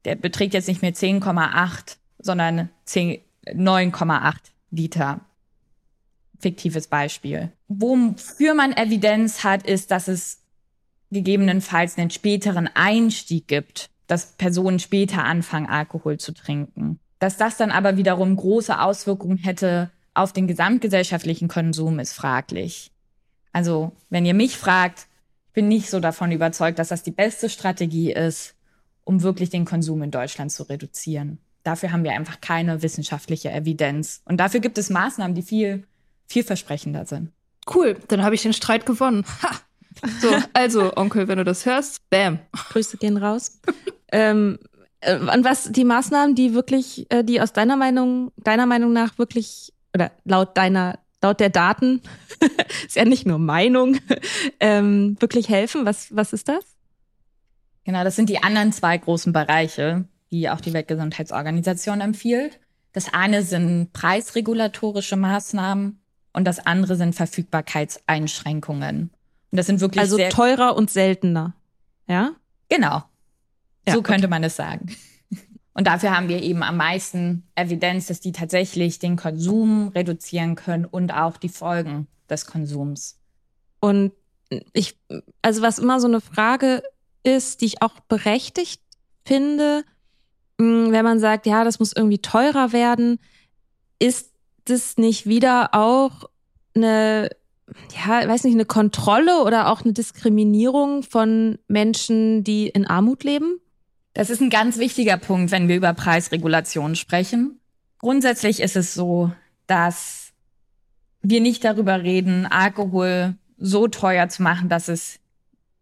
der beträgt jetzt nicht mehr 10,8, sondern 9,8 Liter fiktives Beispiel. Wofür man Evidenz hat, ist, dass es gegebenenfalls einen späteren Einstieg gibt, dass Personen später anfangen, Alkohol zu trinken. Dass das dann aber wiederum große Auswirkungen hätte auf den gesamtgesellschaftlichen Konsum, ist fraglich. Also, wenn ihr mich fragt, ich bin nicht so davon überzeugt, dass das die beste Strategie ist, um wirklich den Konsum in Deutschland zu reduzieren. Dafür haben wir einfach keine wissenschaftliche Evidenz. Und dafür gibt es Maßnahmen, die viel vielversprechender sind. Cool, dann habe ich den Streit gewonnen. Ha! So, [laughs] also, Onkel, wenn du das hörst, bam. Grüße gehen raus. ähm, äh, an was die Maßnahmen, die wirklich, äh, die aus deiner Meinung, deiner Meinung nach wirklich, oder laut deiner, laut der Daten, [laughs] ist ja nicht nur Meinung, [laughs] ähm, wirklich helfen? Was, was ist das? Genau, das sind die anderen zwei großen Bereiche, die auch die Weltgesundheitsorganisation empfiehlt. Das eine sind preisregulatorische Maßnahmen und das andere sind Verfügbarkeitseinschränkungen. Und das sind wirklich also teurer und seltener. Ja? Genau. Ja, so könnte man es sagen. [laughs] Und dafür haben wir eben am meisten Evidenz, dass die tatsächlich den Konsum reduzieren können und auch die Folgen des Konsums. Und ich, also was immer so eine Frage ist, die ich auch berechtigt finde, wenn man sagt, ja, das muss irgendwie teurer werden, ist das nicht wieder auch eine, ja, weiß nicht, eine Kontrolle oder auch eine Diskriminierung von Menschen, die in Armut leben? Das ist ein ganz wichtiger Punkt, wenn wir über Preisregulation sprechen. Grundsätzlich ist es so, dass wir nicht darüber reden, Alkohol so teuer zu machen, dass es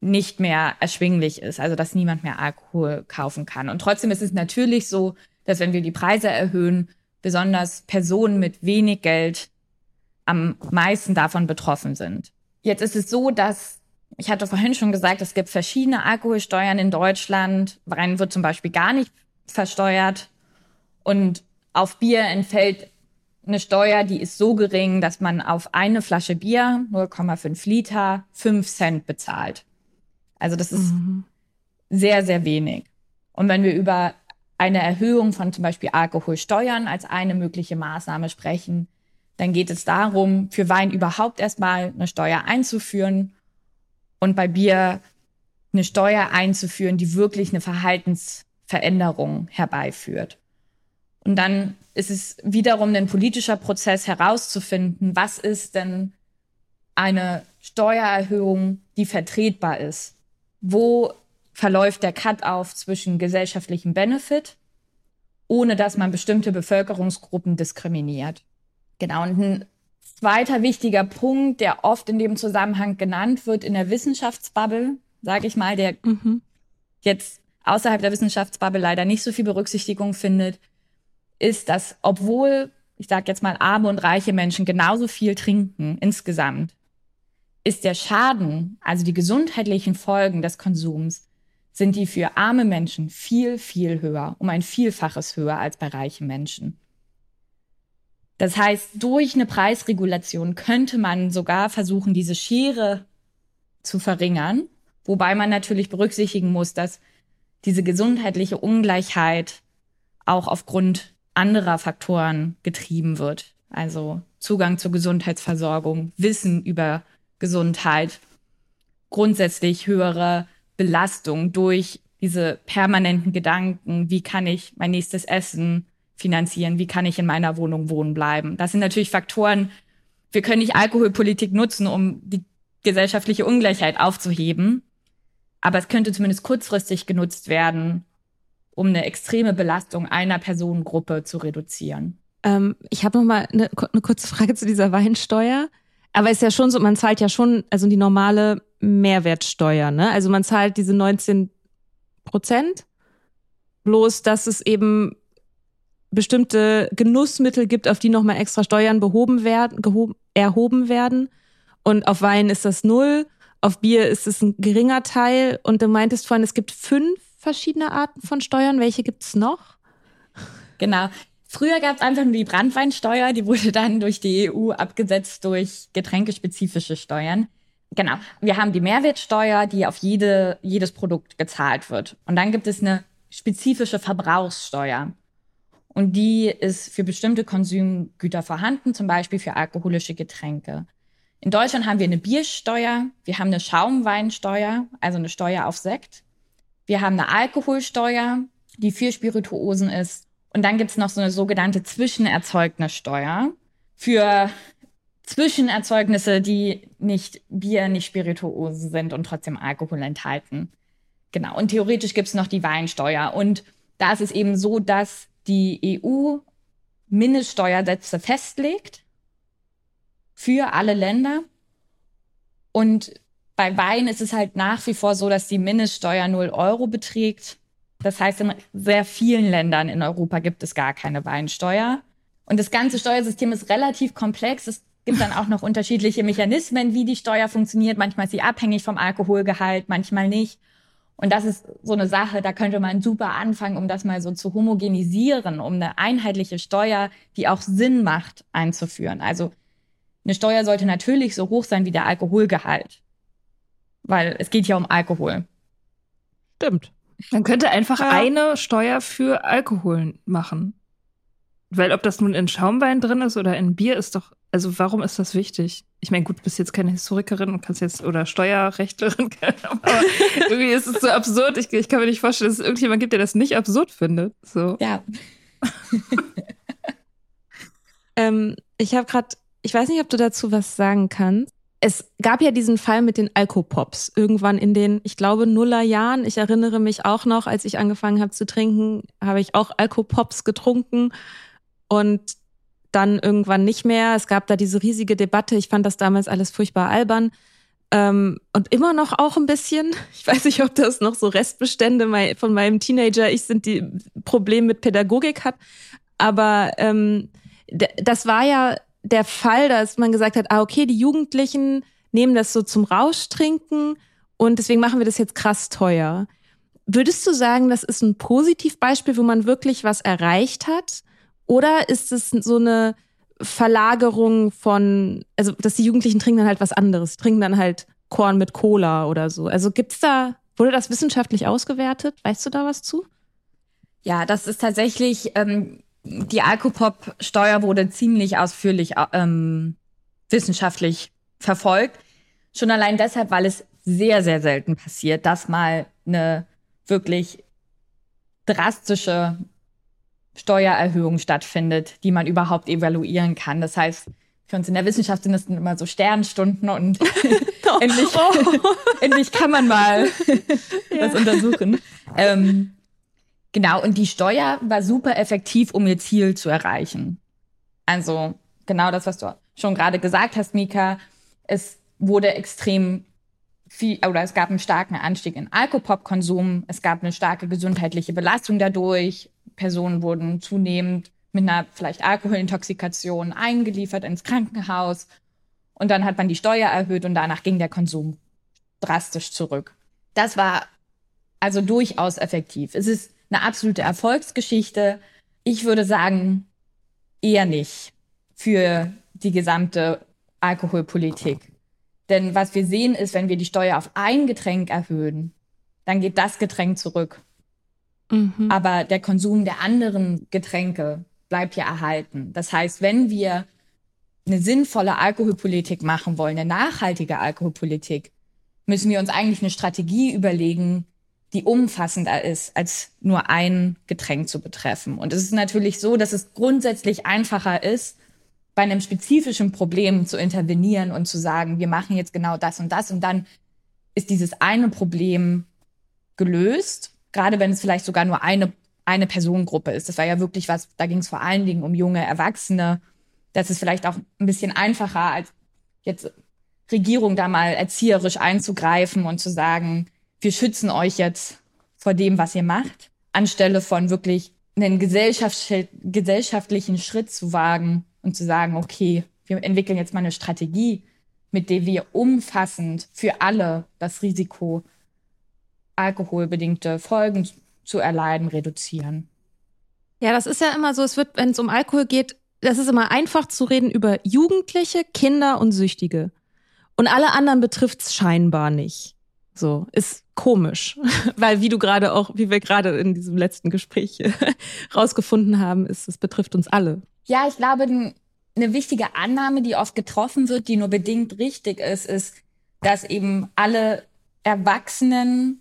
nicht mehr erschwinglich ist, also dass niemand mehr Alkohol kaufen kann. Und trotzdem ist es natürlich so, dass wenn wir die Preise erhöhen, besonders Personen mit wenig Geld am meisten davon betroffen sind. Jetzt ist es so, dass ich hatte vorhin schon gesagt, es gibt verschiedene Alkoholsteuern in Deutschland. Wein wird zum Beispiel gar nicht versteuert. Und auf Bier entfällt eine Steuer, die ist so gering, dass man auf eine Flasche Bier, 0,5 Liter, 5 Cent bezahlt. Also das ist mhm. sehr, sehr wenig. Und wenn wir über eine Erhöhung von zum Beispiel Alkoholsteuern als eine mögliche Maßnahme sprechen, dann geht es darum, für Wein überhaupt erstmal eine Steuer einzuführen und bei Bier eine Steuer einzuführen, die wirklich eine Verhaltensveränderung herbeiführt. Und dann ist es wiederum ein politischer Prozess herauszufinden, was ist denn eine Steuererhöhung, die vertretbar ist? Wo verläuft der Cut-off zwischen gesellschaftlichem Benefit, ohne dass man bestimmte Bevölkerungsgruppen diskriminiert? Genau, und ein Zweiter wichtiger Punkt, der oft in dem Zusammenhang genannt wird in der Wissenschaftsbubble, sage ich mal, der mhm. jetzt außerhalb der Wissenschaftsbubble leider nicht so viel Berücksichtigung findet, ist, dass obwohl, ich sage jetzt mal, arme und reiche Menschen genauso viel trinken insgesamt, ist der Schaden, also die gesundheitlichen Folgen des Konsums, sind die für arme Menschen viel, viel höher, um ein Vielfaches höher als bei reichen Menschen. Das heißt, durch eine Preisregulation könnte man sogar versuchen, diese Schere zu verringern, wobei man natürlich berücksichtigen muss, dass diese gesundheitliche Ungleichheit auch aufgrund anderer Faktoren getrieben wird. Also Zugang zur Gesundheitsversorgung, Wissen über Gesundheit, grundsätzlich höhere Belastung durch diese permanenten Gedanken, wie kann ich mein nächstes Essen finanzieren? Wie kann ich in meiner Wohnung wohnen bleiben? Das sind natürlich Faktoren, wir können nicht Alkoholpolitik nutzen, um die gesellschaftliche Ungleichheit aufzuheben. Aber es könnte zumindest kurzfristig genutzt werden, um eine extreme Belastung einer Personengruppe zu reduzieren. Ähm, ich habe noch mal eine, eine kurze Frage zu dieser Weinsteuer. Aber es ist ja schon so, man zahlt ja schon, also die normale Mehrwertsteuer, ne? Also man zahlt diese 19 Prozent. Bloß, dass es eben bestimmte Genussmittel gibt, auf die nochmal extra Steuern behoben werden, gehoben, erhoben werden. Und auf Wein ist das null, auf Bier ist es ein geringer Teil. Und du meintest vorhin, es gibt fünf verschiedene Arten von Steuern. Welche gibt es noch? Genau. Früher gab es einfach nur die Brandweinsteuer, die wurde dann durch die EU abgesetzt durch getränkespezifische Steuern. Genau. Wir haben die Mehrwertsteuer, die auf jede, jedes Produkt gezahlt wird. Und dann gibt es eine spezifische Verbrauchssteuer. Und die ist für bestimmte Konsumgüter vorhanden, zum Beispiel für alkoholische Getränke. In Deutschland haben wir eine Biersteuer, wir haben eine Schaumweinsteuer, also eine Steuer auf Sekt. Wir haben eine Alkoholsteuer, die für Spirituosen ist. Und dann gibt's noch so eine sogenannte Zwischenerzeugnissteuer für Zwischenerzeugnisse, die nicht Bier, nicht Spirituosen sind und trotzdem Alkohol enthalten. Genau. Und theoretisch gibt's noch die Weinsteuer. Und da ist es eben so, dass die EU Mindeststeuersätze festlegt für alle Länder. Und bei Wein ist es halt nach wie vor so, dass die Mindeststeuer 0 Euro beträgt. Das heißt, in sehr vielen Ländern in Europa gibt es gar keine Weinsteuer. Und das ganze Steuersystem ist relativ komplex. Es gibt dann auch noch unterschiedliche Mechanismen, wie die Steuer funktioniert. Manchmal ist sie abhängig vom Alkoholgehalt, manchmal nicht. Und das ist so eine Sache, da könnte man super anfangen, um das mal so zu homogenisieren, um eine einheitliche Steuer, die auch Sinn macht, einzuführen. Also eine Steuer sollte natürlich so hoch sein wie der Alkoholgehalt. weil es geht ja um Alkohol. Stimmt. Man könnte einfach Ja. eine Steuer für Alkohol machen. Weil ob das nun in Schaumwein drin ist oder in Bier, ist doch, also warum ist das wichtig? Ich meine, gut, du bist jetzt keine Historikerin und kannst jetzt, oder Steuerrechtlerin, [laughs] aber irgendwie ist es so absurd. Ich, ich kann mir nicht vorstellen, dass es irgendjemand gibt, der das nicht absurd findet. So. Ja. [laughs] Ähm, ich habe gerade, ich weiß nicht, ob du dazu was sagen kannst. Es gab ja diesen Fall mit den Alkopops irgendwann in den, ich glaube, Nullerjahren. Ich erinnere mich auch noch, als ich angefangen habe zu trinken, habe ich auch Alkopops getrunken und dann irgendwann nicht mehr. Es gab da diese riesige Debatte. Ich fand das damals alles furchtbar albern. Ähm, und immer noch auch ein bisschen. [laughs] Ich weiß nicht, ob das noch so Restbestände von meinem Teenager, ich sind die Problem mit Pädagogik hat. Aber ähm, das war ja der Fall, dass man gesagt hat, ah, okay, die Jugendlichen nehmen das so zum Rauschtrinken und deswegen machen wir das jetzt krass teuer. Würdest du sagen, das ist ein Positivbeispiel, wo man wirklich was erreicht hat? Oder ist es so eine Verlagerung von, also dass die Jugendlichen trinken dann halt was anderes, trinken dann halt Korn mit Cola oder so. Also gibt's da, wurde das wissenschaftlich ausgewertet? Weißt du da was zu? Ja, das ist tatsächlich, ähm, die Alkopop-Steuer wurde ziemlich ausführlich ähm, wissenschaftlich verfolgt. Schon allein deshalb, weil es sehr, sehr selten passiert, dass mal eine wirklich drastische Steuererhöhung stattfindet, die man überhaupt evaluieren kann. Das heißt, für uns in der Wissenschaft sind das immer so Sternstunden und [laughs] endlich, [laughs] endlich kann man mal [laughs] das untersuchen. Ähm, genau, und die Steuer war super effektiv, um ihr Ziel zu erreichen. Also genau das, was du schon gerade gesagt hast, Mika. Es wurde extrem viel, oder es gab einen starken Anstieg in Alkopop-Konsum. Es gab eine starke gesundheitliche Belastung dadurch. Personen wurden zunehmend mit einer vielleicht Alkoholintoxikation eingeliefert ins Krankenhaus. Und dann hat man die Steuer erhöht und danach ging der Konsum drastisch zurück. Das war also durchaus effektiv. Es ist eine absolute Erfolgsgeschichte. Ich würde sagen, eher nicht für die gesamte Alkoholpolitik. Denn was wir sehen ist, wenn wir die Steuer auf ein Getränk erhöhen, dann geht das Getränk zurück. Mhm. Aber der Konsum der anderen Getränke bleibt ja erhalten. Das heißt, wenn wir eine sinnvolle Alkoholpolitik machen wollen, eine nachhaltige Alkoholpolitik, müssen wir uns eigentlich eine Strategie überlegen, die umfassender ist, als nur ein Getränk zu betreffen. Und es ist natürlich so, dass es grundsätzlich einfacher ist, bei einem spezifischen Problem zu intervenieren und zu sagen, wir machen jetzt genau das und das und dann ist dieses eine Problem gelöst, gerade wenn es vielleicht sogar nur eine, eine Personengruppe ist. Das war ja wirklich was, da ging es vor allen Dingen um junge Erwachsene. Das ist vielleicht auch ein bisschen einfacher, als jetzt Regierung da mal erzieherisch einzugreifen und zu sagen, wir schützen euch jetzt vor dem, was ihr macht, anstelle von wirklich einen gesellschaftlichen Schritt zu wagen und zu sagen, okay, wir entwickeln jetzt mal eine Strategie, mit der wir umfassend für alle das Risiko alkoholbedingte Folgen zu erleiden reduzieren. Ja, das ist ja immer so, es wird, wenn es um Alkohol geht, das ist immer einfach zu reden über Jugendliche, Kinder und Süchtige. Und alle anderen betrifft's scheinbar nicht. So, ist komisch. [laughs] Weil, wie du gerade auch, wie wir gerade in diesem letzten Gespräch [laughs] rausgefunden haben, ist, es betrifft uns alle. Ja, ich glaube, eine wichtige Annahme, die oft getroffen wird, die nur bedingt richtig ist, ist, dass eben alle Erwachsenen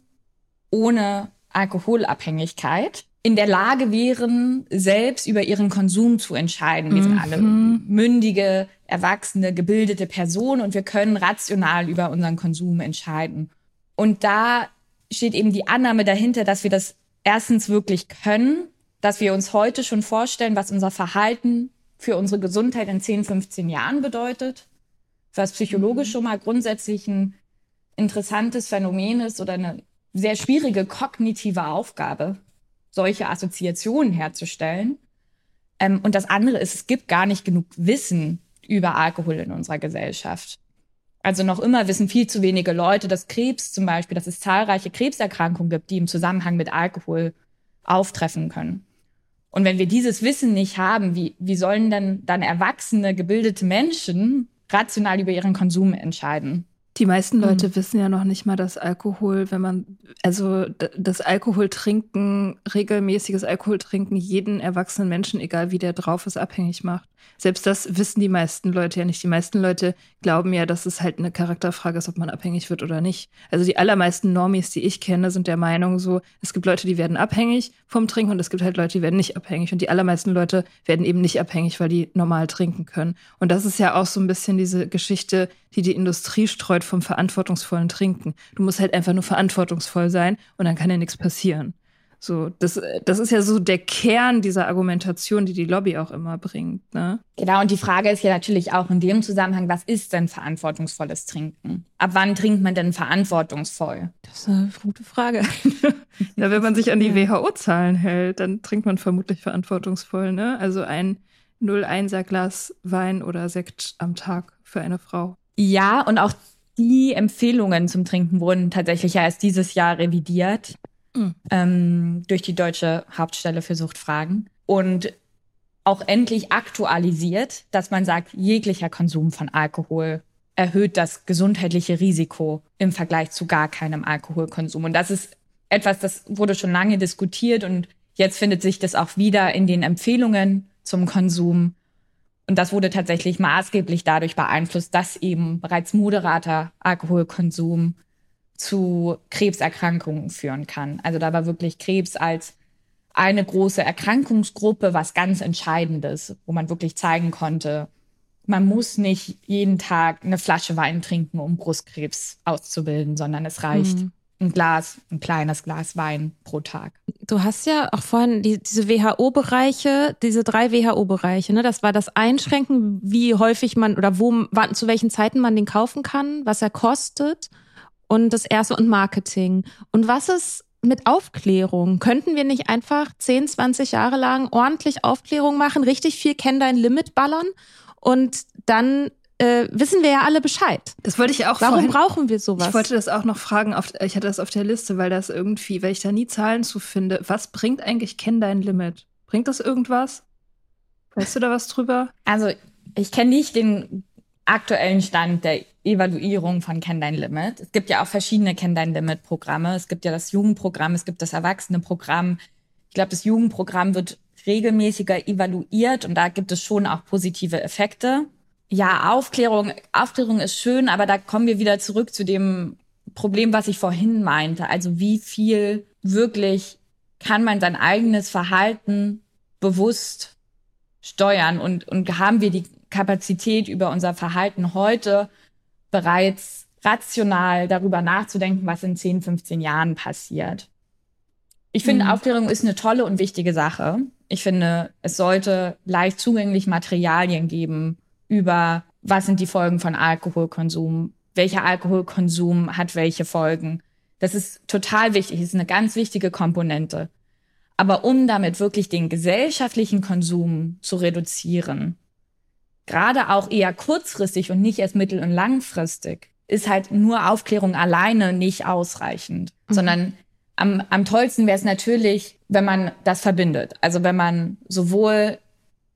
ohne Alkoholabhängigkeit in der Lage wären, selbst über ihren Konsum zu entscheiden. Wir sind alle mündige, erwachsene, gebildete Personen und wir können rational über unseren Konsum entscheiden. Und da steht eben die Annahme dahinter, dass wir das erstens wirklich können, dass wir uns heute schon vorstellen, was unser Verhalten für unsere Gesundheit in 10, 15 Jahren bedeutet, was psychologisch schon mal grundsätzlich ein interessantes Phänomen ist oder eine sehr schwierige kognitive Aufgabe, solche Assoziationen herzustellen. Ähm, und das andere ist, es gibt gar nicht genug Wissen über Alkohol in unserer Gesellschaft. Also noch immer wissen viel zu wenige Leute, dass Krebs zum Beispiel, dass es zahlreiche Krebserkrankungen gibt, die im Zusammenhang mit Alkohol auftreffen können. Und wenn wir dieses Wissen nicht haben, wie, wie sollen denn dann erwachsene, gebildete Menschen rational über ihren Konsum entscheiden? Die meisten Leute mhm. wissen ja noch nicht mal, dass Alkohol, wenn man, also das Alkoholtrinken, regelmäßiges Alkoholtrinken jeden erwachsenen Menschen, egal wie der drauf ist, abhängig macht. Selbst das wissen die meisten Leute ja nicht. Die meisten Leute glauben ja, dass es halt eine Charakterfrage ist, ob man abhängig wird oder nicht. Also die allermeisten Normis, die ich kenne, sind der Meinung so, es gibt Leute, die werden abhängig vom Trinken und es gibt halt Leute, die werden nicht abhängig. Und die allermeisten Leute werden eben nicht abhängig, weil die normal trinken können. Und das ist ja auch so ein bisschen diese Geschichte, die die Industrie streut vom verantwortungsvollen Trinken. Du musst halt einfach nur verantwortungsvoll sein und dann kann ja nichts passieren. So, das, das ist ja so der Kern dieser Argumentation, die die Lobby auch immer bringt. Ne? Genau, und die Frage ist ja natürlich auch in dem Zusammenhang, was ist denn verantwortungsvolles Trinken? Ab wann trinkt man denn verantwortungsvoll? Das ist eine gute Frage. [laughs] ja, wenn man sich an die WHO-Zahlen hält, dann trinkt man vermutlich verantwortungsvoll. Ne? Also ein 0,1er Glas Wein oder Sekt am Tag für eine Frau. Ja, und auch die Empfehlungen zum Trinken wurden tatsächlich ja erst dieses Jahr revidiert mhm. ähm, durch die Deutsche Hauptstelle für Suchtfragen und auch endlich aktualisiert, dass man sagt, jeglicher Konsum von Alkohol erhöht das gesundheitliche Risiko im Vergleich zu gar keinem Alkoholkonsum. Und das ist etwas, das wurde schon lange diskutiert und jetzt findet sich das auch wieder in den Empfehlungen zum Konsum. Und das wurde tatsächlich maßgeblich dadurch beeinflusst, dass eben bereits moderater Alkoholkonsum zu Krebserkrankungen führen kann. Also da war wirklich Krebs als eine große Erkrankungsgruppe was ganz Entscheidendes, wo man wirklich zeigen konnte, man muss nicht jeden Tag eine Flasche Wein trinken, um Brustkrebs auszubilden, sondern es reicht mhm. ein Glas, ein kleines Glas Wein pro Tag. Du hast ja auch vorhin die, diese WHO-Bereiche, diese drei WHO-Bereiche, ne? Das war das Einschränken, wie häufig man oder wo, zu welchen Zeiten man den kaufen kann, was er kostet und das erste und Marketing. Und was ist mit Aufklärung? Könnten wir nicht einfach 10, 20 Jahre lang ordentlich Aufklärung machen, richtig viel Kenn dein Limit ballern und dann äh, wissen wir ja alle Bescheid. Das wollte ich auch Warum vorhin, brauchen wir sowas? Ich wollte das auch noch fragen, auf, ich hatte das auf der Liste, weil das irgendwie, weil ich da nie Zahlen zu finde. Was bringt eigentlich Kenn dein Limit? Bringt das irgendwas? Weißt du da was drüber? Also, ich kenne nicht den aktuellen Stand der Evaluierung von Kenn dein Limit. Es gibt ja auch verschiedene Kenn dein Limit Programme. Es gibt ja das Jugendprogramm, es gibt das Erwachsenenprogramm. Ich glaube, das Jugendprogramm wird regelmäßiger evaluiert und da gibt es schon auch positive Effekte. Ja, Aufklärung, Aufklärung ist schön, aber da kommen wir wieder zurück zu dem Problem, was ich vorhin meinte. Also wie viel wirklich kann man sein eigenes Verhalten bewusst steuern und, und haben wir die Kapazität über unser Verhalten heute bereits rational darüber nachzudenken, was in 10, 15 Jahren passiert. Ich finde, mhm. Aufklärung ist eine tolle und wichtige Sache. Ich finde, es sollte leicht zugänglich Materialien geben über, was sind die Folgen von Alkoholkonsum, welcher Alkoholkonsum hat welche Folgen. Das ist total wichtig, ist eine ganz wichtige Komponente. Aber um damit wirklich den gesellschaftlichen Konsum zu reduzieren, gerade auch eher kurzfristig und nicht erst mittel- und langfristig, ist halt nur Aufklärung alleine nicht ausreichend, mhm. sondern am, am tollsten wäre es natürlich, wenn man das verbindet. Also wenn man sowohl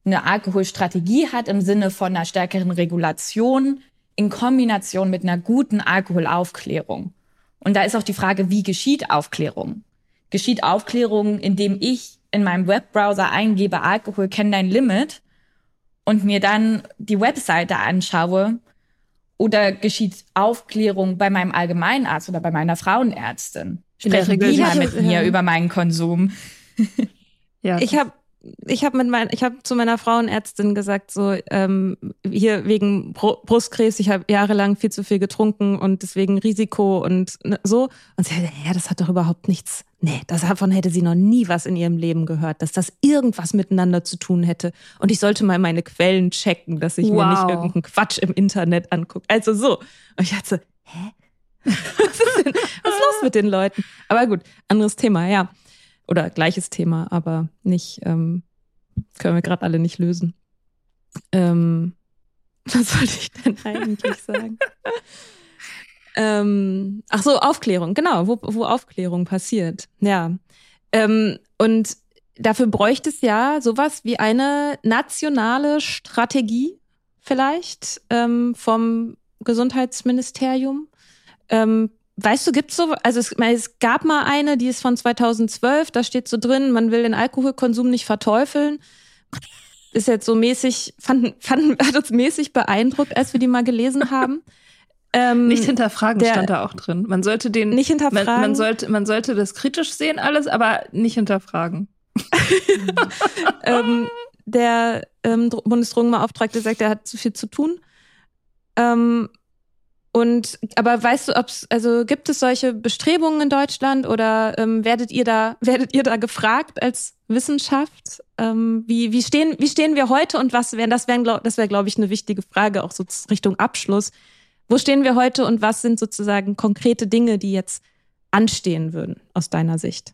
eine Alkoholstrategie hat im Sinne von einer stärkeren Regulation in Kombination mit einer guten Alkoholaufklärung. Und da ist auch die Frage, wie geschieht Aufklärung? Geschieht Aufklärung, indem ich in meinem Webbrowser eingebe, Alkohol kennt dein Limit und mir dann die Webseite anschaue oder geschieht Aufklärung bei meinem Allgemeinarzt oder bei meiner Frauenärztin? Sprechen die mal mit mir über meinen Konsum? [laughs] ja. Ich habe ich habe mit mein, ich habe zu meiner Frauenärztin gesagt, so ähm, hier wegen Brustkrebs, ich habe jahrelang viel zu viel getrunken und deswegen Risiko und ne, so. Und sie hat, ja, das hat doch überhaupt nichts. Nee, davon hätte sie noch nie was in ihrem Leben gehört, dass das irgendwas miteinander zu tun hätte. Und ich sollte mal meine Quellen checken, dass ich wow. mir nicht irgendeinen Quatsch im Internet angucke. Also so. Und ich dachte so, hä? [laughs] was ist denn, was ist los mit den Leuten? Aber gut, anderes Thema, ja. Oder gleiches Thema, aber nicht, ähm, können wir gerade alle nicht lösen. Ähm, [laughs] was wollte ich denn eigentlich sagen? [laughs] ähm, ach so, Aufklärung, genau, wo, wo Aufklärung passiert. Ja. Ähm, und dafür bräuchte es ja sowas wie eine nationale Strategie vielleicht ähm, vom Gesundheitsministerium, Ähm, weißt du, gibt's so, also es, es gab mal eine, die ist von 2012, da steht so drin, man will den Alkoholkonsum nicht verteufeln. Ist jetzt so mäßig, fanden, fanden, [laughs] hat uns mäßig beeindruckt, als wir die mal gelesen haben. Ähm, nicht hinterfragen der, stand da auch drin. Man sollte den nicht hinterfragen. Man, man, sollte, man sollte das kritisch sehen alles, aber nicht hinterfragen. [laughs] ähm, der ähm, Bundesdrogenbeauftragte sagt, er hat zu viel zu tun. Ähm, und aber weißt du, ob es also gibt es solche Bestrebungen in Deutschland oder ähm, werdet ihr da [laughs] werdet ihr da gefragt als Wissenschaft? Ähm, wie wie stehen wie stehen wir heute und was wären das wären das wäre glaube ich eine wichtige Frage auch so Richtung Abschluss. Wo stehen wir heute und was sind sozusagen konkrete Dinge, die jetzt anstehen würden aus deiner Sicht?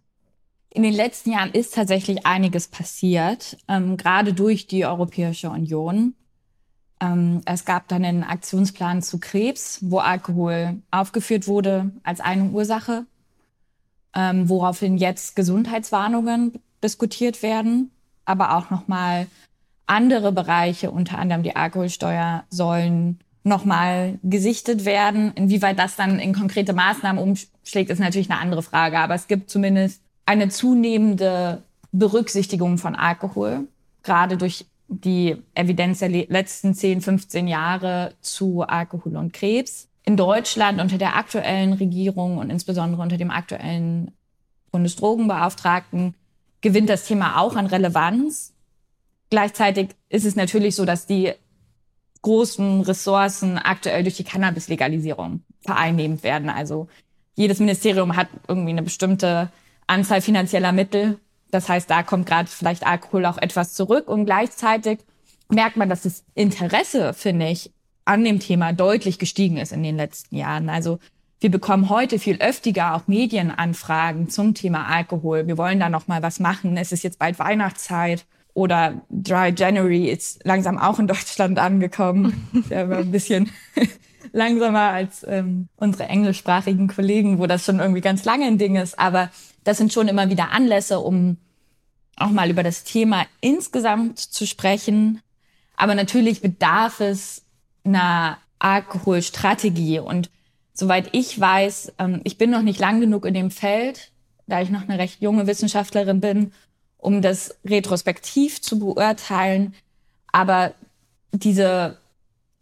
In den letzten Jahren ist tatsächlich einiges passiert, ähm, gerade durch die Europäische Union. Ähm, es gab dann einen Aktionsplan zu Krebs, wo Alkohol aufgeführt wurde als eine Ursache, ähm, woraufhin jetzt Gesundheitswarnungen diskutiert werden, aber auch nochmal andere Bereiche, unter anderem die Alkoholsteuer, sollen nochmal gesichtet werden. Inwieweit das dann in konkrete Maßnahmen umschlägt, ist natürlich eine andere Frage. Aber es gibt zumindest eine zunehmende Berücksichtigung von Alkohol, gerade durch die Evidenz der letzten 10, 15 Jahre zu Alkohol und Krebs. In Deutschland unter der aktuellen Regierung und insbesondere unter dem aktuellen Bundesdrogenbeauftragten gewinnt das Thema auch an Relevanz. Gleichzeitig ist es natürlich so, dass die großen Ressourcen aktuell durch die Cannabis-Legalisierung vereinnehmt werden. Also jedes Ministerium hat irgendwie eine bestimmte Anzahl finanzieller Mittel. Das heißt, da kommt gerade vielleicht Alkohol auch etwas zurück und gleichzeitig merkt man, dass das Interesse, finde ich, an dem Thema deutlich gestiegen ist in den letzten Jahren. Also wir bekommen heute viel öfter auch Medienanfragen zum Thema Alkohol. Wir wollen da noch mal was machen. Es ist jetzt bald Weihnachtszeit oder Dry January ist langsam auch in [laughs] Deutschland angekommen. Der war ein bisschen [laughs] langsamer als ähm, unsere englischsprachigen Kollegen, wo das schon irgendwie ganz lange ein Ding ist. Aber das sind schon immer wieder Anlässe, um auch mal über das Thema insgesamt zu sprechen. Aber natürlich bedarf es einer Alkoholstrategie. Und soweit ich weiß, ähm, ich bin noch nicht lang genug in dem Feld, da ich noch eine recht junge Wissenschaftlerin bin, um das retrospektiv zu beurteilen. Aber diese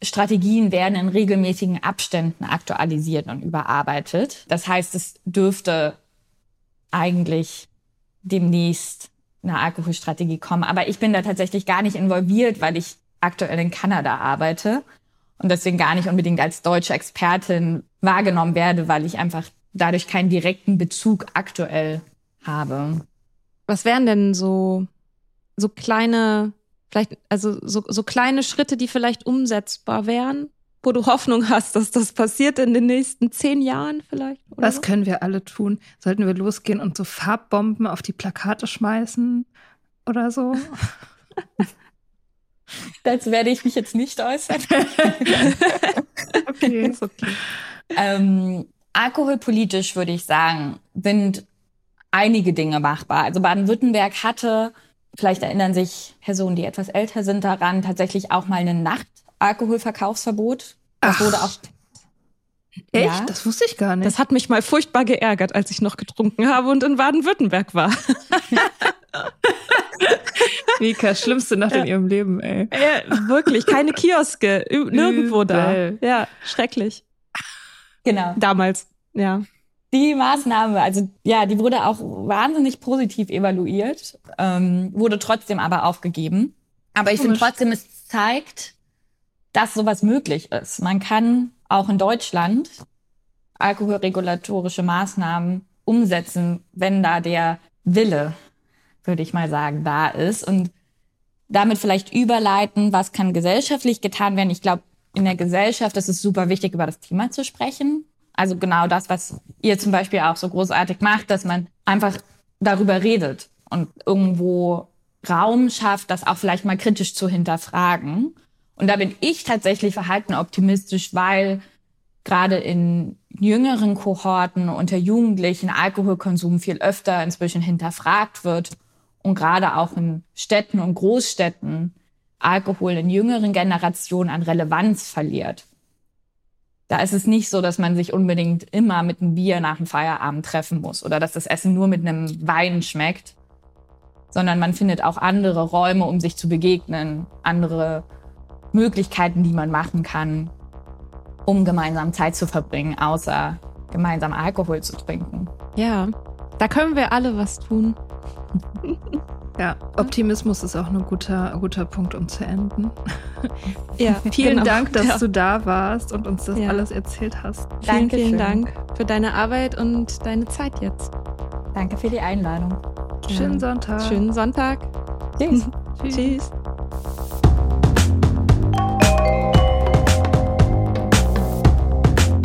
Strategien werden in regelmäßigen Abständen aktualisiert und überarbeitet. Das heißt, es dürfte eigentlich demnächst eine Alkoholstrategie kommen. Aber ich bin da tatsächlich gar nicht involviert, weil ich aktuell in Kanada arbeite und deswegen gar nicht unbedingt als deutsche Expertin wahrgenommen werde, weil ich einfach dadurch keinen direkten Bezug aktuell habe. Was wären denn so, so kleine Vielleicht, also so, so kleine Schritte, die vielleicht umsetzbar wären, wo du Hoffnung hast, dass das passiert in den nächsten zehn Jahren vielleicht? Was so? können wir alle tun? Sollten wir losgehen und so Farbbomben auf die Plakate schmeißen oder so? [laughs] Dazu werde ich mich jetzt nicht äußern. [laughs] okay. [laughs] okay. Ähm, alkoholpolitisch würde ich sagen, sind einige Dinge machbar. Also Baden-Württemberg hatte Vielleicht erinnern sich Personen, die etwas älter sind, daran tatsächlich auch mal ein Nachtalkoholverkaufsverbot. Das Ach. wurde auch Echt? Ja. Das wusste ich gar nicht. Das hat mich mal furchtbar geärgert, als ich noch getrunken habe und in Baden-Württemberg war. [laughs] Mika, schlimmste Nacht ja. in ihrem Leben, ey. Ja, wirklich, keine Kioske, nirgendwo da. Ja, schrecklich. Genau. Damals, ja die Maßnahme, also ja, die wurde auch wahnsinnig positiv evaluiert, ähm, wurde trotzdem aber aufgegeben. Aber ich finde trotzdem, es zeigt, dass sowas möglich ist. Man kann auch in Deutschland alkoholregulatorische Maßnahmen umsetzen, wenn da der Wille, würde ich mal sagen, da ist. Und damit vielleicht überleiten, was kann gesellschaftlich getan werden. Ich glaube, in der Gesellschaft ist es super wichtig, über das Thema zu sprechen. Also genau das, was ihr zum Beispiel auch so großartig macht, dass man einfach darüber redet und irgendwo Raum schafft, das auch vielleicht mal kritisch zu hinterfragen. Und da bin ich tatsächlich verhalten optimistisch, weil gerade in jüngeren Kohorten unter Jugendlichen Alkoholkonsum viel öfter inzwischen hinterfragt wird und gerade auch in Städten und Großstädten Alkohol in jüngeren Generationen an Relevanz verliert. Da ist es nicht so, dass man sich unbedingt immer mit einem Bier nach dem Feierabend treffen muss oder dass das Essen nur mit einem Wein schmeckt, sondern man findet auch andere Räume, um sich zu begegnen, andere Möglichkeiten, die man machen kann, um gemeinsam Zeit zu verbringen, außer gemeinsam Alkohol zu trinken. Ja, da können wir alle was tun. [laughs] Ja, Optimismus ist auch ein guter, guter Punkt, um zu enden. [laughs] Ja, [laughs] Vielen genau. Dank, dass Ja. du da warst und uns das Ja. alles erzählt hast. Vielen, vielen Dankeschön. Dank für deine Arbeit und deine Zeit jetzt. Danke für die Einladung. Schönen Sonntag. Schönen Sonntag. Tschüss. Tschüss.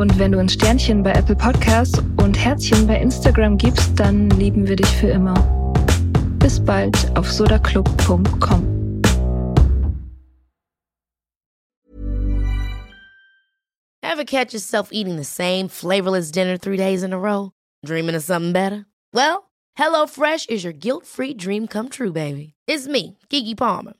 Und wenn du uns Sternchen bei Apple Podcasts und Herzchen bei Instagram gibst, dann lieben wir dich für immer. Bis bald auf sodaclub.com. Ever catch yourself eating the same flavorless dinner three days in a row? Dreaming of something better? Well, HelloFresh is your guilt free dream come true, baby. It's me, Gigi Palmer.